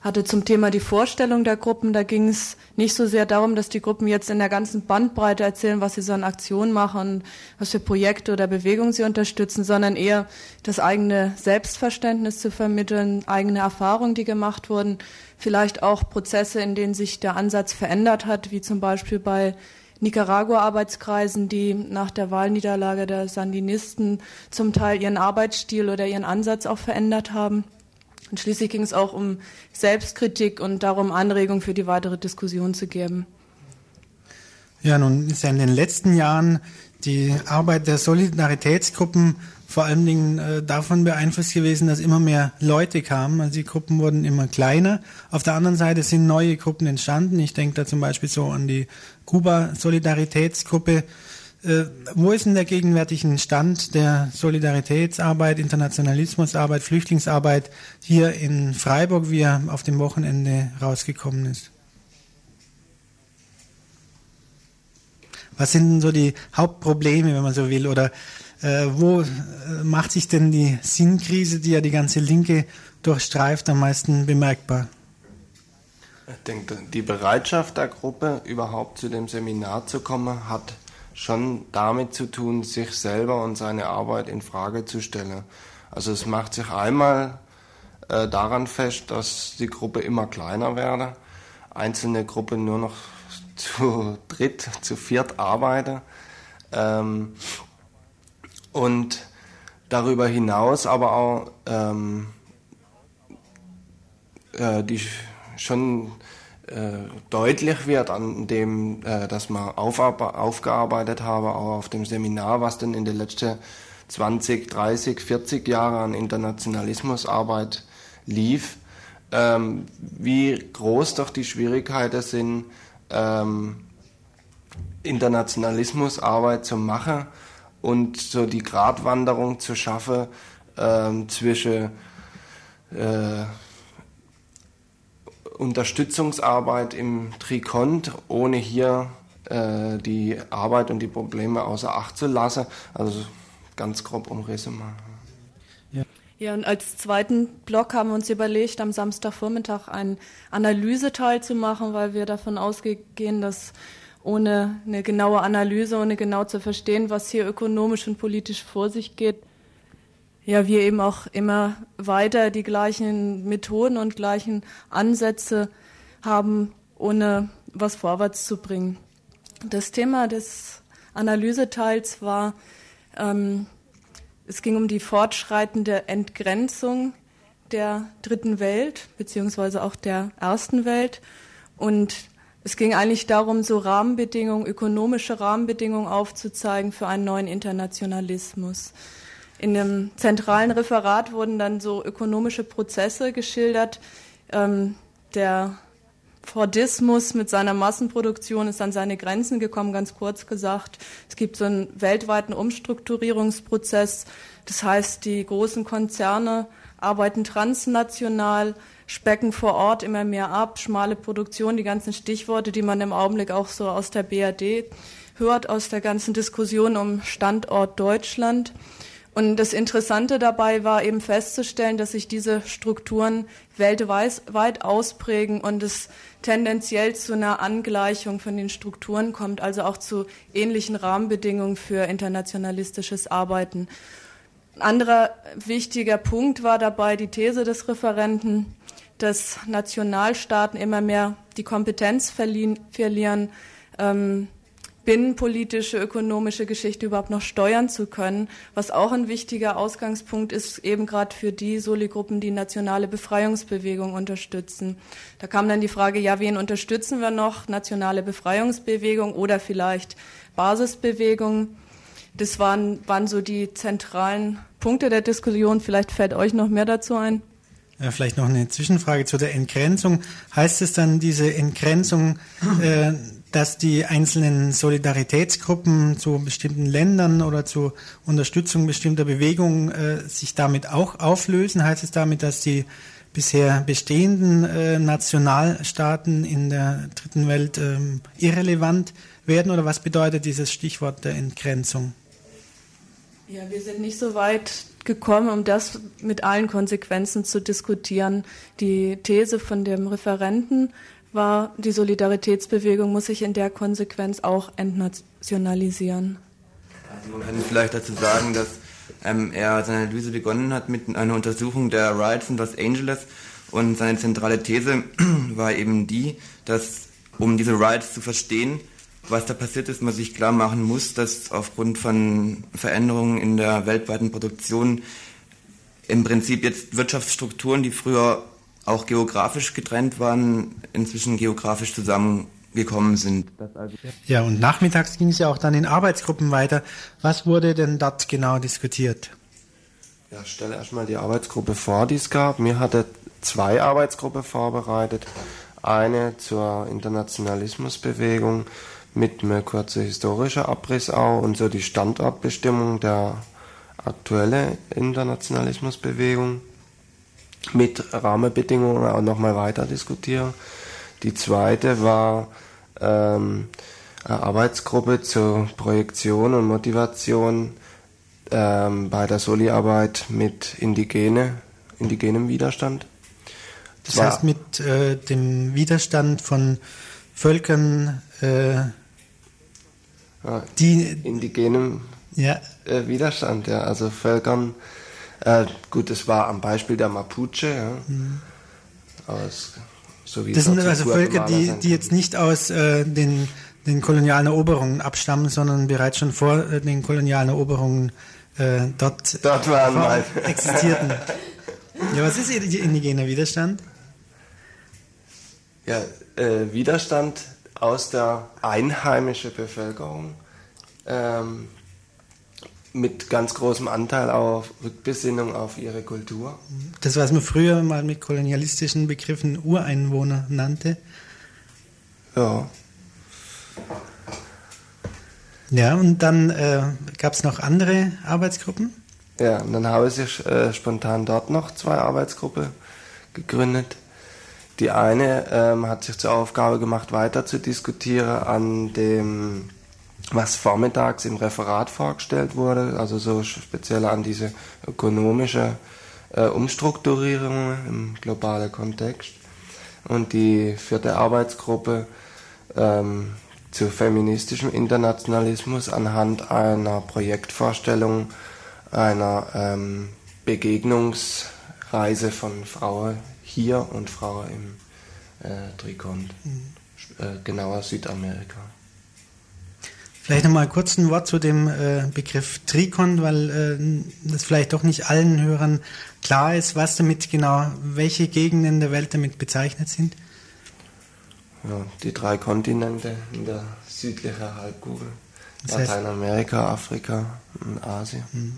hatte zum Thema die Vorstellung der Gruppen. Da ging es nicht so sehr darum, dass die Gruppen jetzt in der ganzen Bandbreite erzählen, was sie so an Aktionen machen, was für Projekte oder Bewegungen sie unterstützen, sondern eher das eigene Selbstverständnis zu vermitteln, eigene Erfahrungen, die gemacht wurden, vielleicht auch Prozesse, in denen sich der Ansatz verändert hat, wie zum Beispiel bei Nicaragua-Arbeitskreisen, die nach der Wahlniederlage der Sandinisten zum Teil ihren Arbeitsstil oder ihren Ansatz auch verändert haben. Und schließlich ging es auch um Selbstkritik und darum, Anregungen für die weitere Diskussion zu geben. Ja, nun ist ja in den letzten Jahren die Arbeit der Solidaritätsgruppen vor allen Dingen äh, davon beeinflusst gewesen, dass immer mehr Leute kamen. Also die Gruppen wurden immer kleiner. Auf der anderen Seite sind neue Gruppen entstanden. Ich denke da zum Beispiel so an die Kuba-Solidaritätsgruppe, äh, wo ist denn der gegenwärtige Stand der Solidaritätsarbeit, Internationalismusarbeit, Flüchtlingsarbeit hier in Freiburg, wie er auf dem Wochenende rausgekommen ist? Was sind denn so die Hauptprobleme, wenn man so will, oder äh, wo äh, macht sich denn die Sinnkrise, die ja die ganze Linke durchstreift, am meisten bemerkbar? Ich denke, die Bereitschaft der Gruppe, überhaupt zu dem Seminar zu kommen, hat schon damit zu tun, sich selber und seine Arbeit in Frage zu stellen. Also es macht sich einmal äh, daran fest, dass die Gruppe immer kleiner werde, einzelne Gruppen nur noch zu dritt, zu viert arbeiten. Ähm, und darüber hinaus aber auch ähm, äh, die schon deutlich wird an dem, äh, dass man aufgearbeitet habe, auch auf dem Seminar, was denn in den letzten 20, 30, 40 Jahren an Internationalismusarbeit lief, ähm, wie groß doch die Schwierigkeiten sind, ähm, Internationalismusarbeit zu machen und so die Gratwanderung zu schaffen ähm, zwischen äh, Unterstützungsarbeit im Trikont, ohne hier äh, die Arbeit und die Probleme außer Acht zu lassen. Also ganz grob umrissen mal. Ja. ja, und als zweiten Block haben wir uns überlegt, am Samstagvormittag einen Analyseteil zu machen, weil wir davon ausgehen, dass ohne eine genaue Analyse, ohne genau zu verstehen, was hier ökonomisch und politisch vor sich geht, ja, wir eben auch immer weiter die gleichen Methoden und gleichen Ansätze haben, ohne was vorwärts zu bringen. Das Thema des Analyseteils war, ähm, es ging um die fortschreitende Entgrenzung der dritten Welt, beziehungsweise auch der ersten Welt. Und es ging eigentlich darum, so Rahmenbedingungen, ökonomische Rahmenbedingungen aufzuzeigen für einen neuen Internationalismus. In dem zentralen Referat wurden dann so ökonomische Prozesse geschildert. Ähm, der Fordismus mit seiner Massenproduktion ist an seine Grenzen gekommen, ganz kurz gesagt. Es gibt so einen weltweiten Umstrukturierungsprozess. Das heißt, die großen Konzerne arbeiten transnational, specken vor Ort immer mehr ab, schmale Produktion, die ganzen Stichworte, die man im Augenblick auch so aus der BRD hört, aus der ganzen Diskussion um Standort Deutschland. Und das Interessante dabei war eben festzustellen, dass sich diese Strukturen weltweit ausprägen und es tendenziell zu einer Angleichung von den Strukturen kommt, also auch zu ähnlichen Rahmenbedingungen für internationalistisches Arbeiten. Ein anderer wichtiger Punkt war dabei die These des Referenten, dass Nationalstaaten immer mehr die Kompetenz verlieren, ähm, binnenpolitische, ökonomische Geschichte überhaupt noch steuern zu können, was auch ein wichtiger Ausgangspunkt ist, eben gerade für die Soli-Gruppen, die nationale Befreiungsbewegung unterstützen. Da kam dann die Frage, ja, wen unterstützen wir noch? Nationale Befreiungsbewegung oder vielleicht Basisbewegung? Das waren, waren so die zentralen Punkte der Diskussion. Vielleicht fällt euch noch mehr dazu ein. Ja, vielleicht noch eine Zwischenfrage zu der Entgrenzung. Heißt es dann, diese Entgrenzung äh, dass die einzelnen Solidaritätsgruppen zu bestimmten Ländern oder zur Unterstützung bestimmter Bewegungen äh, sich damit auch auflösen? Heißt es damit, dass die bisher bestehenden äh, Nationalstaaten in der dritten Welt ähm, irrelevant werden? Oder was bedeutet dieses Stichwort der Entgrenzung? Ja, wir sind nicht so weit gekommen, um das mit allen Konsequenzen zu diskutieren. Die These von dem Referenten war, die Solidaritätsbewegung muss sich in der Konsequenz auch entnationalisieren. Also man kann vielleicht dazu sagen, dass ähm, er seine Analyse begonnen hat mit einer Untersuchung der Riots in Los Angeles und seine zentrale These war eben die, dass um diese Riots zu verstehen, was da passiert ist, man sich klar machen muss, dass aufgrund von Veränderungen in der weltweiten Produktion im Prinzip jetzt Wirtschaftsstrukturen, die früher auch geografisch getrennt waren, inzwischen geografisch zusammengekommen sind. Ja, und nachmittags ging es ja auch dann in Arbeitsgruppen weiter. Was wurde denn dort genau diskutiert? Ja, ich stelle erstmal die Arbeitsgruppe vor, die es gab. Mir hatte zwei Arbeitsgruppen vorbereitet. Eine zur Internationalismusbewegung mit einem kurzen historischen Abriss auch und so die Standortbestimmung der aktuellen Internationalismusbewegung mit Rahmenbedingungen auch nochmal weiter diskutieren. Die zweite war ähm, eine Arbeitsgruppe zur Projektion und Motivation ähm, bei der Soli-Arbeit mit Indigene, indigenem Widerstand. Das war, heißt mit äh, dem Widerstand von Völkern, äh, ja, die indigenem ja. Äh, Widerstand, ja, also Völkern, Äh, gut, das war am Beispiel der Mapuche. Ja. Mhm. Aus, so Das sind also Völker, die, die jetzt nicht aus äh, den, den kolonialen Eroberungen abstammen, sondern bereits schon vor äh, den kolonialen Eroberungen äh, dort, Dort waren mal. existierten. Ja, was ist indigener Widerstand? Ja, äh, Widerstand aus der einheimischen Bevölkerung ähm, mit ganz großem Anteil auf Rückbesinnung auf ihre Kultur. Das, was man früher mal mit kolonialistischen Begriffen Ureinwohner nannte. Ja. Ja, und dann äh, gab es noch andere Arbeitsgruppen. Ja, und dann habe ich äh, spontan dort noch zwei Arbeitsgruppen gegründet. Die eine ähm, hat sich zur Aufgabe gemacht, weiter zu diskutieren an dem, was vormittags im Referat vorgestellt wurde, also so speziell an diese ökonomische äh, Umstrukturierung im globalen Kontext. Und die vierte Arbeitsgruppe ähm, zu feministischem Internationalismus anhand einer Projektvorstellung einer ähm, Begegnungsreise von Frauen hier und Frauen im äh, Trikont, äh, genauer Südamerika. Vielleicht nochmal kurz ein Wort zu dem äh, Begriff Trikon, weil äh, das vielleicht doch nicht allen Hörern klar ist, was damit genau, welche Gegenden der Welt damit bezeichnet sind. Ja, die drei Kontinente in der südlichen Halbkugel. Das heißt- Lateinamerika, Afrika und Asien. Mhm.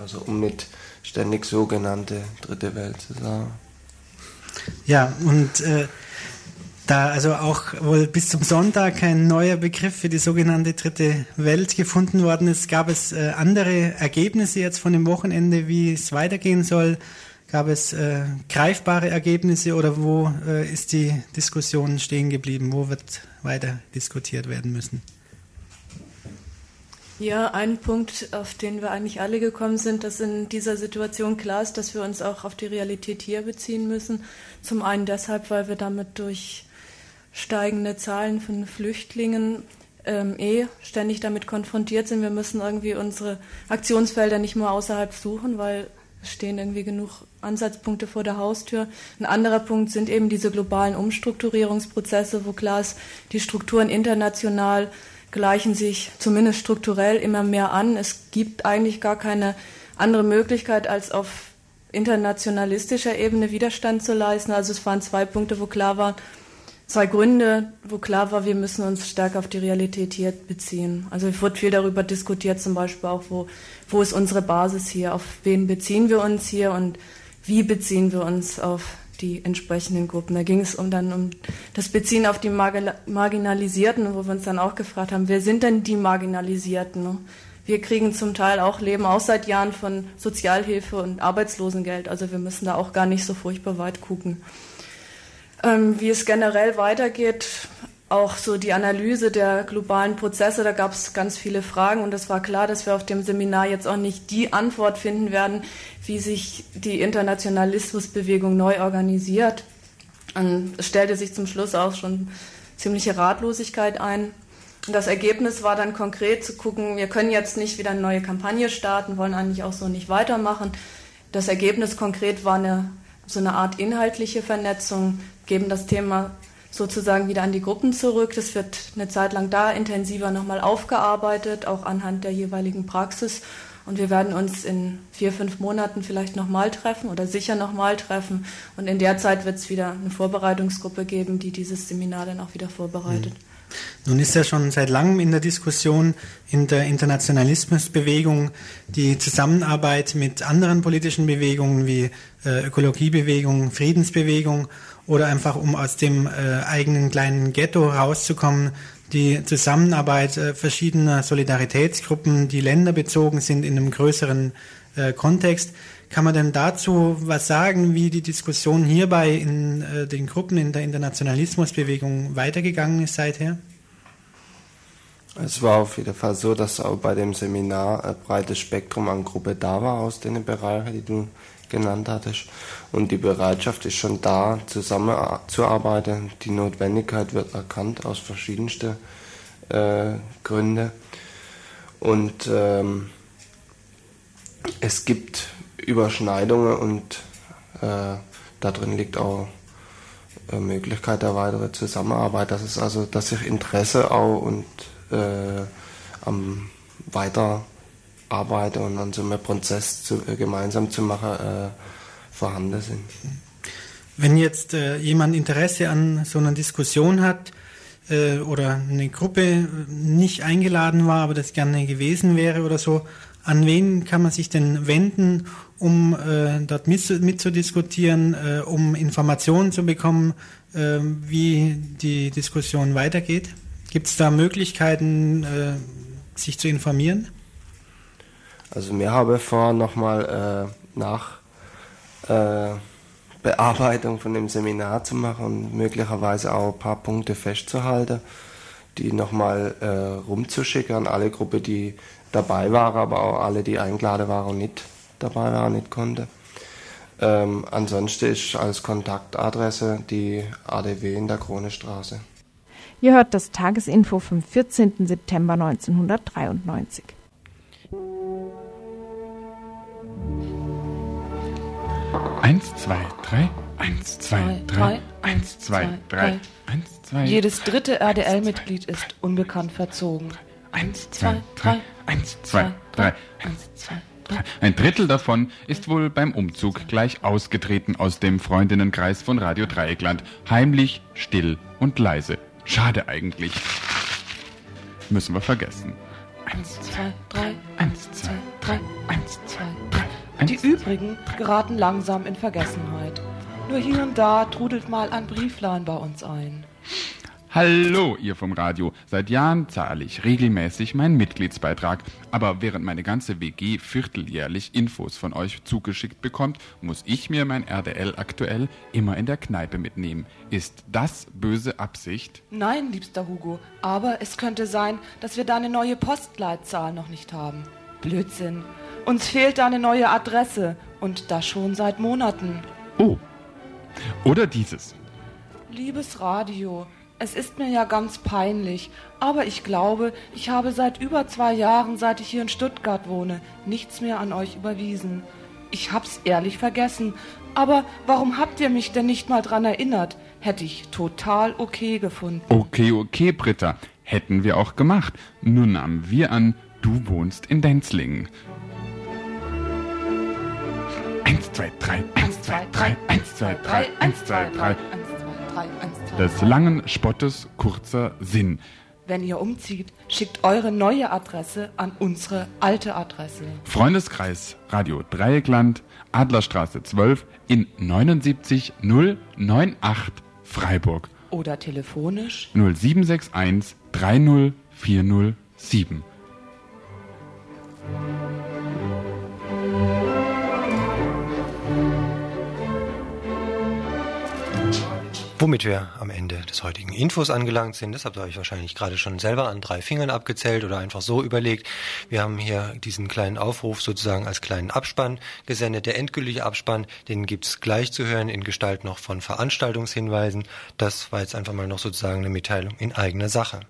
Also um nicht ständig sogenannte dritte Welt zu sagen. Ja, und äh, da also auch wohl bis zum Sonntag kein neuer Begriff für die sogenannte dritte Welt gefunden worden ist, gab es äh, andere Ergebnisse jetzt von dem Wochenende, wie es weitergehen soll. Gab es äh, greifbare Ergebnisse oder wo äh, ist die Diskussion stehen geblieben? Wo wird weiter diskutiert werden müssen? Ja, ein Punkt, auf den wir eigentlich alle gekommen sind, dass in dieser Situation klar ist, dass wir uns auch auf die Realität hier beziehen müssen. Zum einen deshalb, weil wir damit durch steigende Zahlen von Flüchtlingen ähm, eh ständig damit konfrontiert sind. Wir müssen irgendwie unsere Aktionsfelder nicht nur außerhalb suchen, weil es stehen irgendwie genug Ansatzpunkte vor der Haustür. Ein anderer Punkt sind eben diese globalen Umstrukturierungsprozesse, wo klar ist, die Strukturen international gleichen sich zumindest strukturell immer mehr an. Es gibt eigentlich gar keine andere Möglichkeit, als auf internationalistischer Ebene Widerstand zu leisten. Also es waren zwei Punkte, wo klar war, zwei Gründe, wo klar war, wir müssen uns stärker auf die Realität hier beziehen. Also es wurde viel darüber diskutiert, zum Beispiel auch, wo, wo ist unsere Basis hier, auf wen beziehen wir uns hier und wie beziehen wir uns auf die entsprechenden Gruppen. Da ging es um dann um das Beziehen auf die Margin Marginalisierten, wo wir uns dann auch gefragt haben, wer sind denn die Marginalisierten? Wir kriegen zum Teil auch Leben auch seit Jahren von Sozialhilfe und Arbeitslosengeld. Also wir müssen da auch gar nicht so furchtbar weit gucken. Ähm, wie es generell weitergeht, auch so die Analyse der globalen Prozesse, da gab es ganz viele Fragen und es war klar, dass wir auf dem Seminar jetzt auch nicht die Antwort finden werden, wie sich die Internationalismusbewegung neu organisiert. Und es stellte sich zum Schluss auch schon ziemliche Ratlosigkeit ein. Und das Ergebnis war dann konkret zu gucken, wir können jetzt nicht wieder eine neue Kampagne starten, wollen eigentlich auch so nicht weitermachen. Das Ergebnis konkret war eine, so eine Art inhaltliche Vernetzung, geben das Thema sozusagen wieder an die Gruppen zurück. Das wird eine Zeit lang da intensiver nochmal aufgearbeitet, auch anhand der jeweiligen Praxis. Und wir werden uns in vier, fünf Monaten vielleicht nochmal treffen oder sicher nochmal treffen. Und in der Zeit wird es wieder eine Vorbereitungsgruppe geben, die dieses Seminar dann auch wieder vorbereitet. Nun ist ja schon seit langem in der Diskussion in der Internationalismusbewegung die Zusammenarbeit mit anderen politischen Bewegungen wie äh, Ökologiebewegung, Friedensbewegung oder einfach um aus dem äh, eigenen kleinen Ghetto rauszukommen, die Zusammenarbeit äh, verschiedener Solidaritätsgruppen, die länderbezogen sind in einem größeren äh, Kontext. Kann man denn dazu was sagen, wie die Diskussion hierbei in äh, den Gruppen in der Internationalismusbewegung weitergegangen ist seither? Es war auf jeden Fall so, dass auch bei dem Seminar ein breites Spektrum an Gruppe da war aus den Bereichen, die du genannt hattest. Und die Bereitschaft ist schon da, zusammenzuarbeiten. Die Notwendigkeit wird erkannt aus verschiedensten äh, Gründen. Und ähm, es gibt Überschneidungen und äh, da drin liegt auch äh, Möglichkeit der weiteren Zusammenarbeit. Das ist also, dass sich Interesse auch und äh, am Weiterarbeiten und an so einem Prozess zu, äh, gemeinsam zu machen äh, vorhanden sind. Wenn jetzt äh, jemand Interesse an so einer Diskussion hat äh, oder eine Gruppe nicht eingeladen war, aber das gerne gewesen wäre oder so, an wen kann man sich denn wenden, um äh, dort mit, mitzudiskutieren, äh, um Informationen zu bekommen, äh, wie die Diskussion weitergeht? Gibt es da Möglichkeiten, sich zu informieren? Also wir haben vor, nochmal äh, nach äh, Bearbeitung von dem Seminar zu machen und möglicherweise auch ein paar Punkte festzuhalten, die nochmal äh, rumzuschicken an alle Gruppen, die dabei waren, aber auch alle, die eingeladen waren und nicht dabei waren, nicht konnten. Ähm, ansonsten ist als Kontaktadresse die ADW in der Kronestraße. Ihr hört das Tagesinfo vom 14. September 1993. Eins, zwei, drei. Eins, zwei, drei. Eins, zwei, drei. Eins, zwei. Jedes dritte RDL-Mitglied ist unbekannt verzogen. Eins, zwei, drei. Eins, zwei, drei. Eins, zwei, drei. Ein Drittel davon ist wohl beim Umzug gleich ausgetreten aus dem Freundinnenkreis von Radio Dreieckland. Heimlich, still und leise. Schade eigentlich. Müssen wir vergessen. Eins, zwei, drei. Eins, zwei, drei. Die übrigen geraten langsam in Vergessenheit. Nur hier und da trudelt mal ein Brieflein bei uns ein. Hallo, ihr vom Radio. Seit Jahren zahle ich regelmäßig meinen Mitgliedsbeitrag. Aber während meine ganze WG vierteljährlich Infos von euch zugeschickt bekommt, muss ich mir mein RDL aktuell immer in der Kneipe mitnehmen. Ist das böse Absicht? Nein, liebster Hugo, aber es könnte sein, dass wir deine neue Postleitzahl noch nicht haben. Blödsinn. Uns fehlt deine neue Adresse und das schon seit Monaten. Oh. Oder dieses. Liebes Radio, es ist mir ja ganz peinlich, aber ich glaube, ich habe seit über zwei Jahren, seit ich hier in Stuttgart wohne, nichts mehr an euch überwiesen. Ich hab's ehrlich vergessen, aber warum habt ihr mich denn nicht mal dran erinnert? Hätte ich total okay gefunden. Okay, okay, Britta. Hätten wir auch gemacht. Nur nahmen wir an, du wohnst in Denzlingen. Eins, zwei, drei, eins, zwei, drei, eins, zwei, drei, eins, zwei, drei. Des langen Spottes kurzer Sinn. Wenn ihr umzieht, schickt eure neue Adresse an unsere alte Adresse. Freundeskreis Radio Dreieckland, Adlerstraße 12 in 79098 Freiburg. Oder telefonisch 0761 30407. Womit wir am Ende des heutigen Infos angelangt sind, das habt ihr euch wahrscheinlich gerade schon selber an drei Fingern abgezählt oder einfach so überlegt. Wir haben hier diesen kleinen Aufruf sozusagen als kleinen Abspann gesendet. Der endgültige Abspann, den gibt's gleich zu hören in Gestalt noch von Veranstaltungshinweisen. Das war jetzt einfach mal noch sozusagen eine Mitteilung in eigener Sache.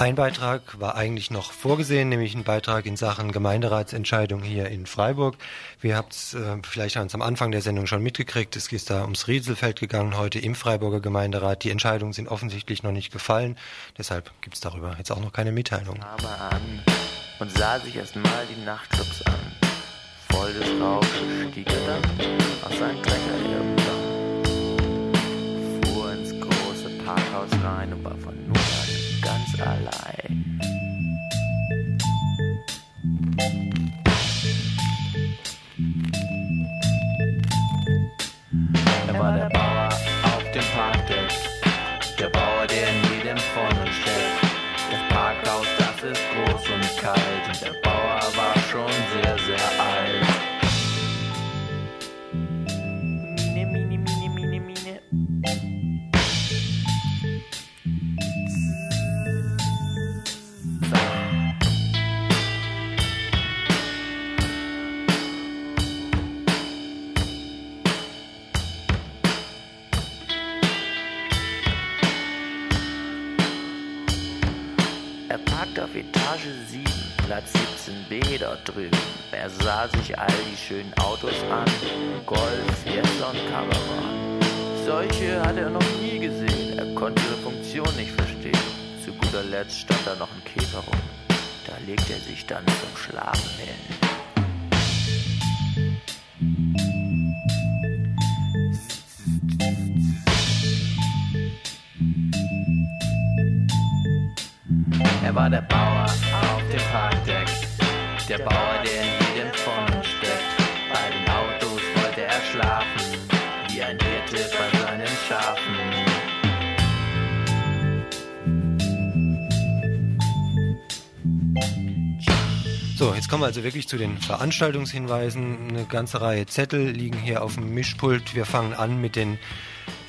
Ein Beitrag war eigentlich noch vorgesehen, nämlich ein Beitrag in Sachen Gemeinderatsentscheidung hier in Freiburg. Wir habt es äh, vielleicht haben am Anfang der Sendung schon mitgekriegt. Es ist da ums Rieselfeld gegangen heute im Freiburger Gemeinderat. Die Entscheidungen sind offensichtlich noch nicht gefallen. Deshalb gibt es darüber jetzt auch noch keine Mitteilung. Aber an und sah sich erstmal die Nachtclubs an. Voll des Rauches stieg er dann aus seinem Trecker irgendwann. Fuhr ins große Parkhaus rein und war von nun an parkt auf Etage 7, Platz 17b dort drüben. Er sah sich all die schönen Autos an, Golf, Fiesta und Caravan. Solche hat er noch nie gesehen, er konnte ihre Funktion nicht verstehen. Zu guter Letzt stand da noch ein Käfer rum, da legte er sich dann zum Schlafen hin. War der Bauer auf dem Parkdeck, der Bauer, der in jedem vorne steckt. Bei den Autos wollte er schlafen, wie ein Hirte bei seinen Schafen. So, jetzt kommen wir also wirklich zu den Veranstaltungshinweisen. Eine ganze Reihe Zettel liegen hier auf dem Mischpult. Wir fangen an mit den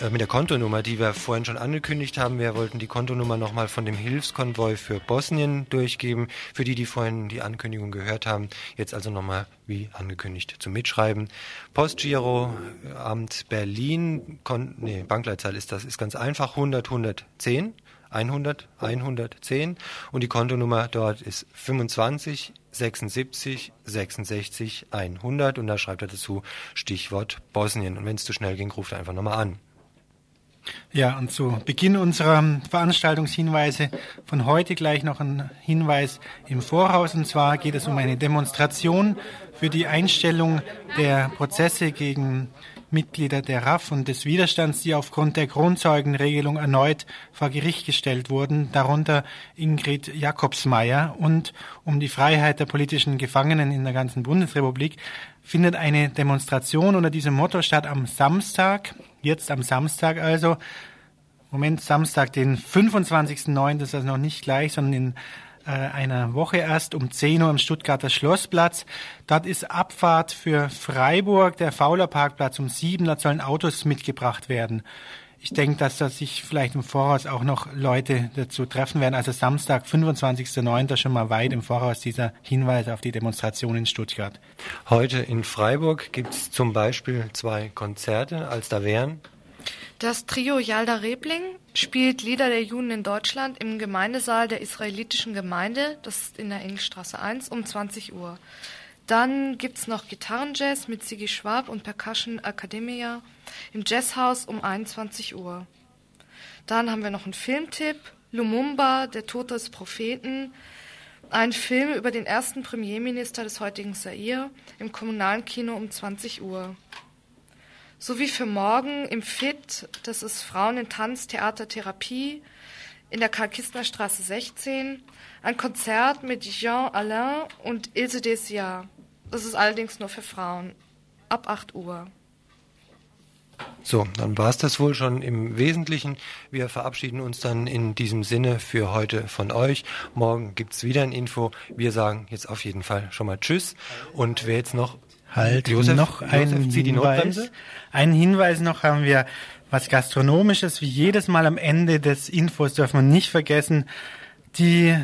mit der Kontonummer, die wir vorhin schon angekündigt haben. Wir wollten die Kontonummer nochmal von dem Hilfskonvoi für Bosnien durchgeben. Für die, die vorhin die Ankündigung gehört haben, jetzt also nochmal wie angekündigt zum Mitschreiben. Postgiro, Amt Berlin, Kon nee, Bankleitzahl ist das, ist ganz einfach, 100 110. 100 110 und die Kontonummer dort ist 25 76 66 100 und da schreibt er dazu Stichwort Bosnien und wenn es zu schnell ging, ruft er einfach nochmal an. Ja, und zu Beginn unserer Veranstaltungshinweise von heute gleich noch ein Hinweis im Voraus. Und zwar geht es um eine Demonstration für die Einstellung der Prozesse gegen Mitglieder der RAF und des Widerstands, die aufgrund der Grundzeugenregelung erneut vor Gericht gestellt wurden, darunter Ingrid Jakobsmeier. Und um die Freiheit der politischen Gefangenen in der ganzen Bundesrepublik findet eine Demonstration unter diesem Motto statt am Samstag, jetzt am Samstag also, Moment, Samstag, den 25.09., das ist also noch nicht gleich, sondern in äh, einer Woche erst um 10 Uhr am Stuttgarter Schlossplatz. Dort ist Abfahrt für Freiburg, der Fauler Parkplatz um 7, da sollen Autos mitgebracht werden. Ich denke, dass da sich vielleicht im Voraus auch noch Leute dazu treffen werden. Also Samstag, 25.09. schon mal weit im Voraus dieser Hinweis auf die Demonstration in Stuttgart. Heute in Freiburg gibt es zum Beispiel zwei Konzerte, als da wären. Das Trio Yalda Rebling spielt Lieder der Juden in Deutschland im Gemeindesaal der israelitischen Gemeinde, das ist in der Engelstraße 1, um 20 Uhr. Dann gibt's noch Gitarrenjazz mit Sigi Schwab und Percussion Academia im Jazzhaus um 21 Uhr. Dann haben wir noch einen Filmtipp, Lumumba, der Tod des Propheten, ein Film über den ersten Premierminister des heutigen Zaire im kommunalen Kino um 20 Uhr. Sowie für morgen im FIT, das ist Frauen in Tanz, Theater, Therapie, in der Karl-Kistner Straße 16, ein Konzert mit Jean Alain und Ilse Desia. Das ist allerdings nur für Frauen. Ab 8 Uhr. So, dann war es das wohl schon im Wesentlichen. Wir verabschieden uns dann in diesem Sinne für heute von euch. Morgen gibt es wieder ein Info. Wir sagen jetzt auf jeden Fall schon mal Tschüss. Und wer jetzt noch Halt Josef, noch Josef, einen zieh die Hinweis. Notbremse. Einen Hinweis noch haben wir was Gastronomisches. Wie jedes Mal am Ende des Infos dürfen wir nicht vergessen, die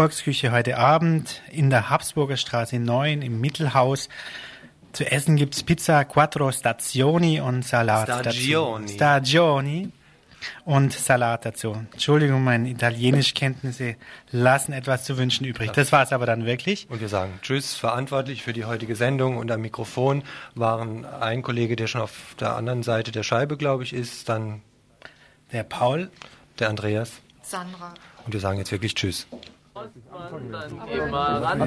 Volksküche heute Abend in der Habsburger Straße 9 im Mittelhaus. Zu essen gibt's Pizza Quattro Stazioni und Salat Stagioni. dazu. Stagioni. Und Salat dazu. Entschuldigung, meine Italienischkenntnisse lassen etwas zu wünschen übrig. Das war's aber dann wirklich. Und wir sagen Tschüss, verantwortlich für die heutige Sendung. Und am Mikrofon waren ein Kollege, der schon auf der anderen Seite der Scheibe, glaube ich, ist, dann der Paul, der Andreas. Sandra. Und wir sagen jetzt wirklich Tschüss. Immer ran.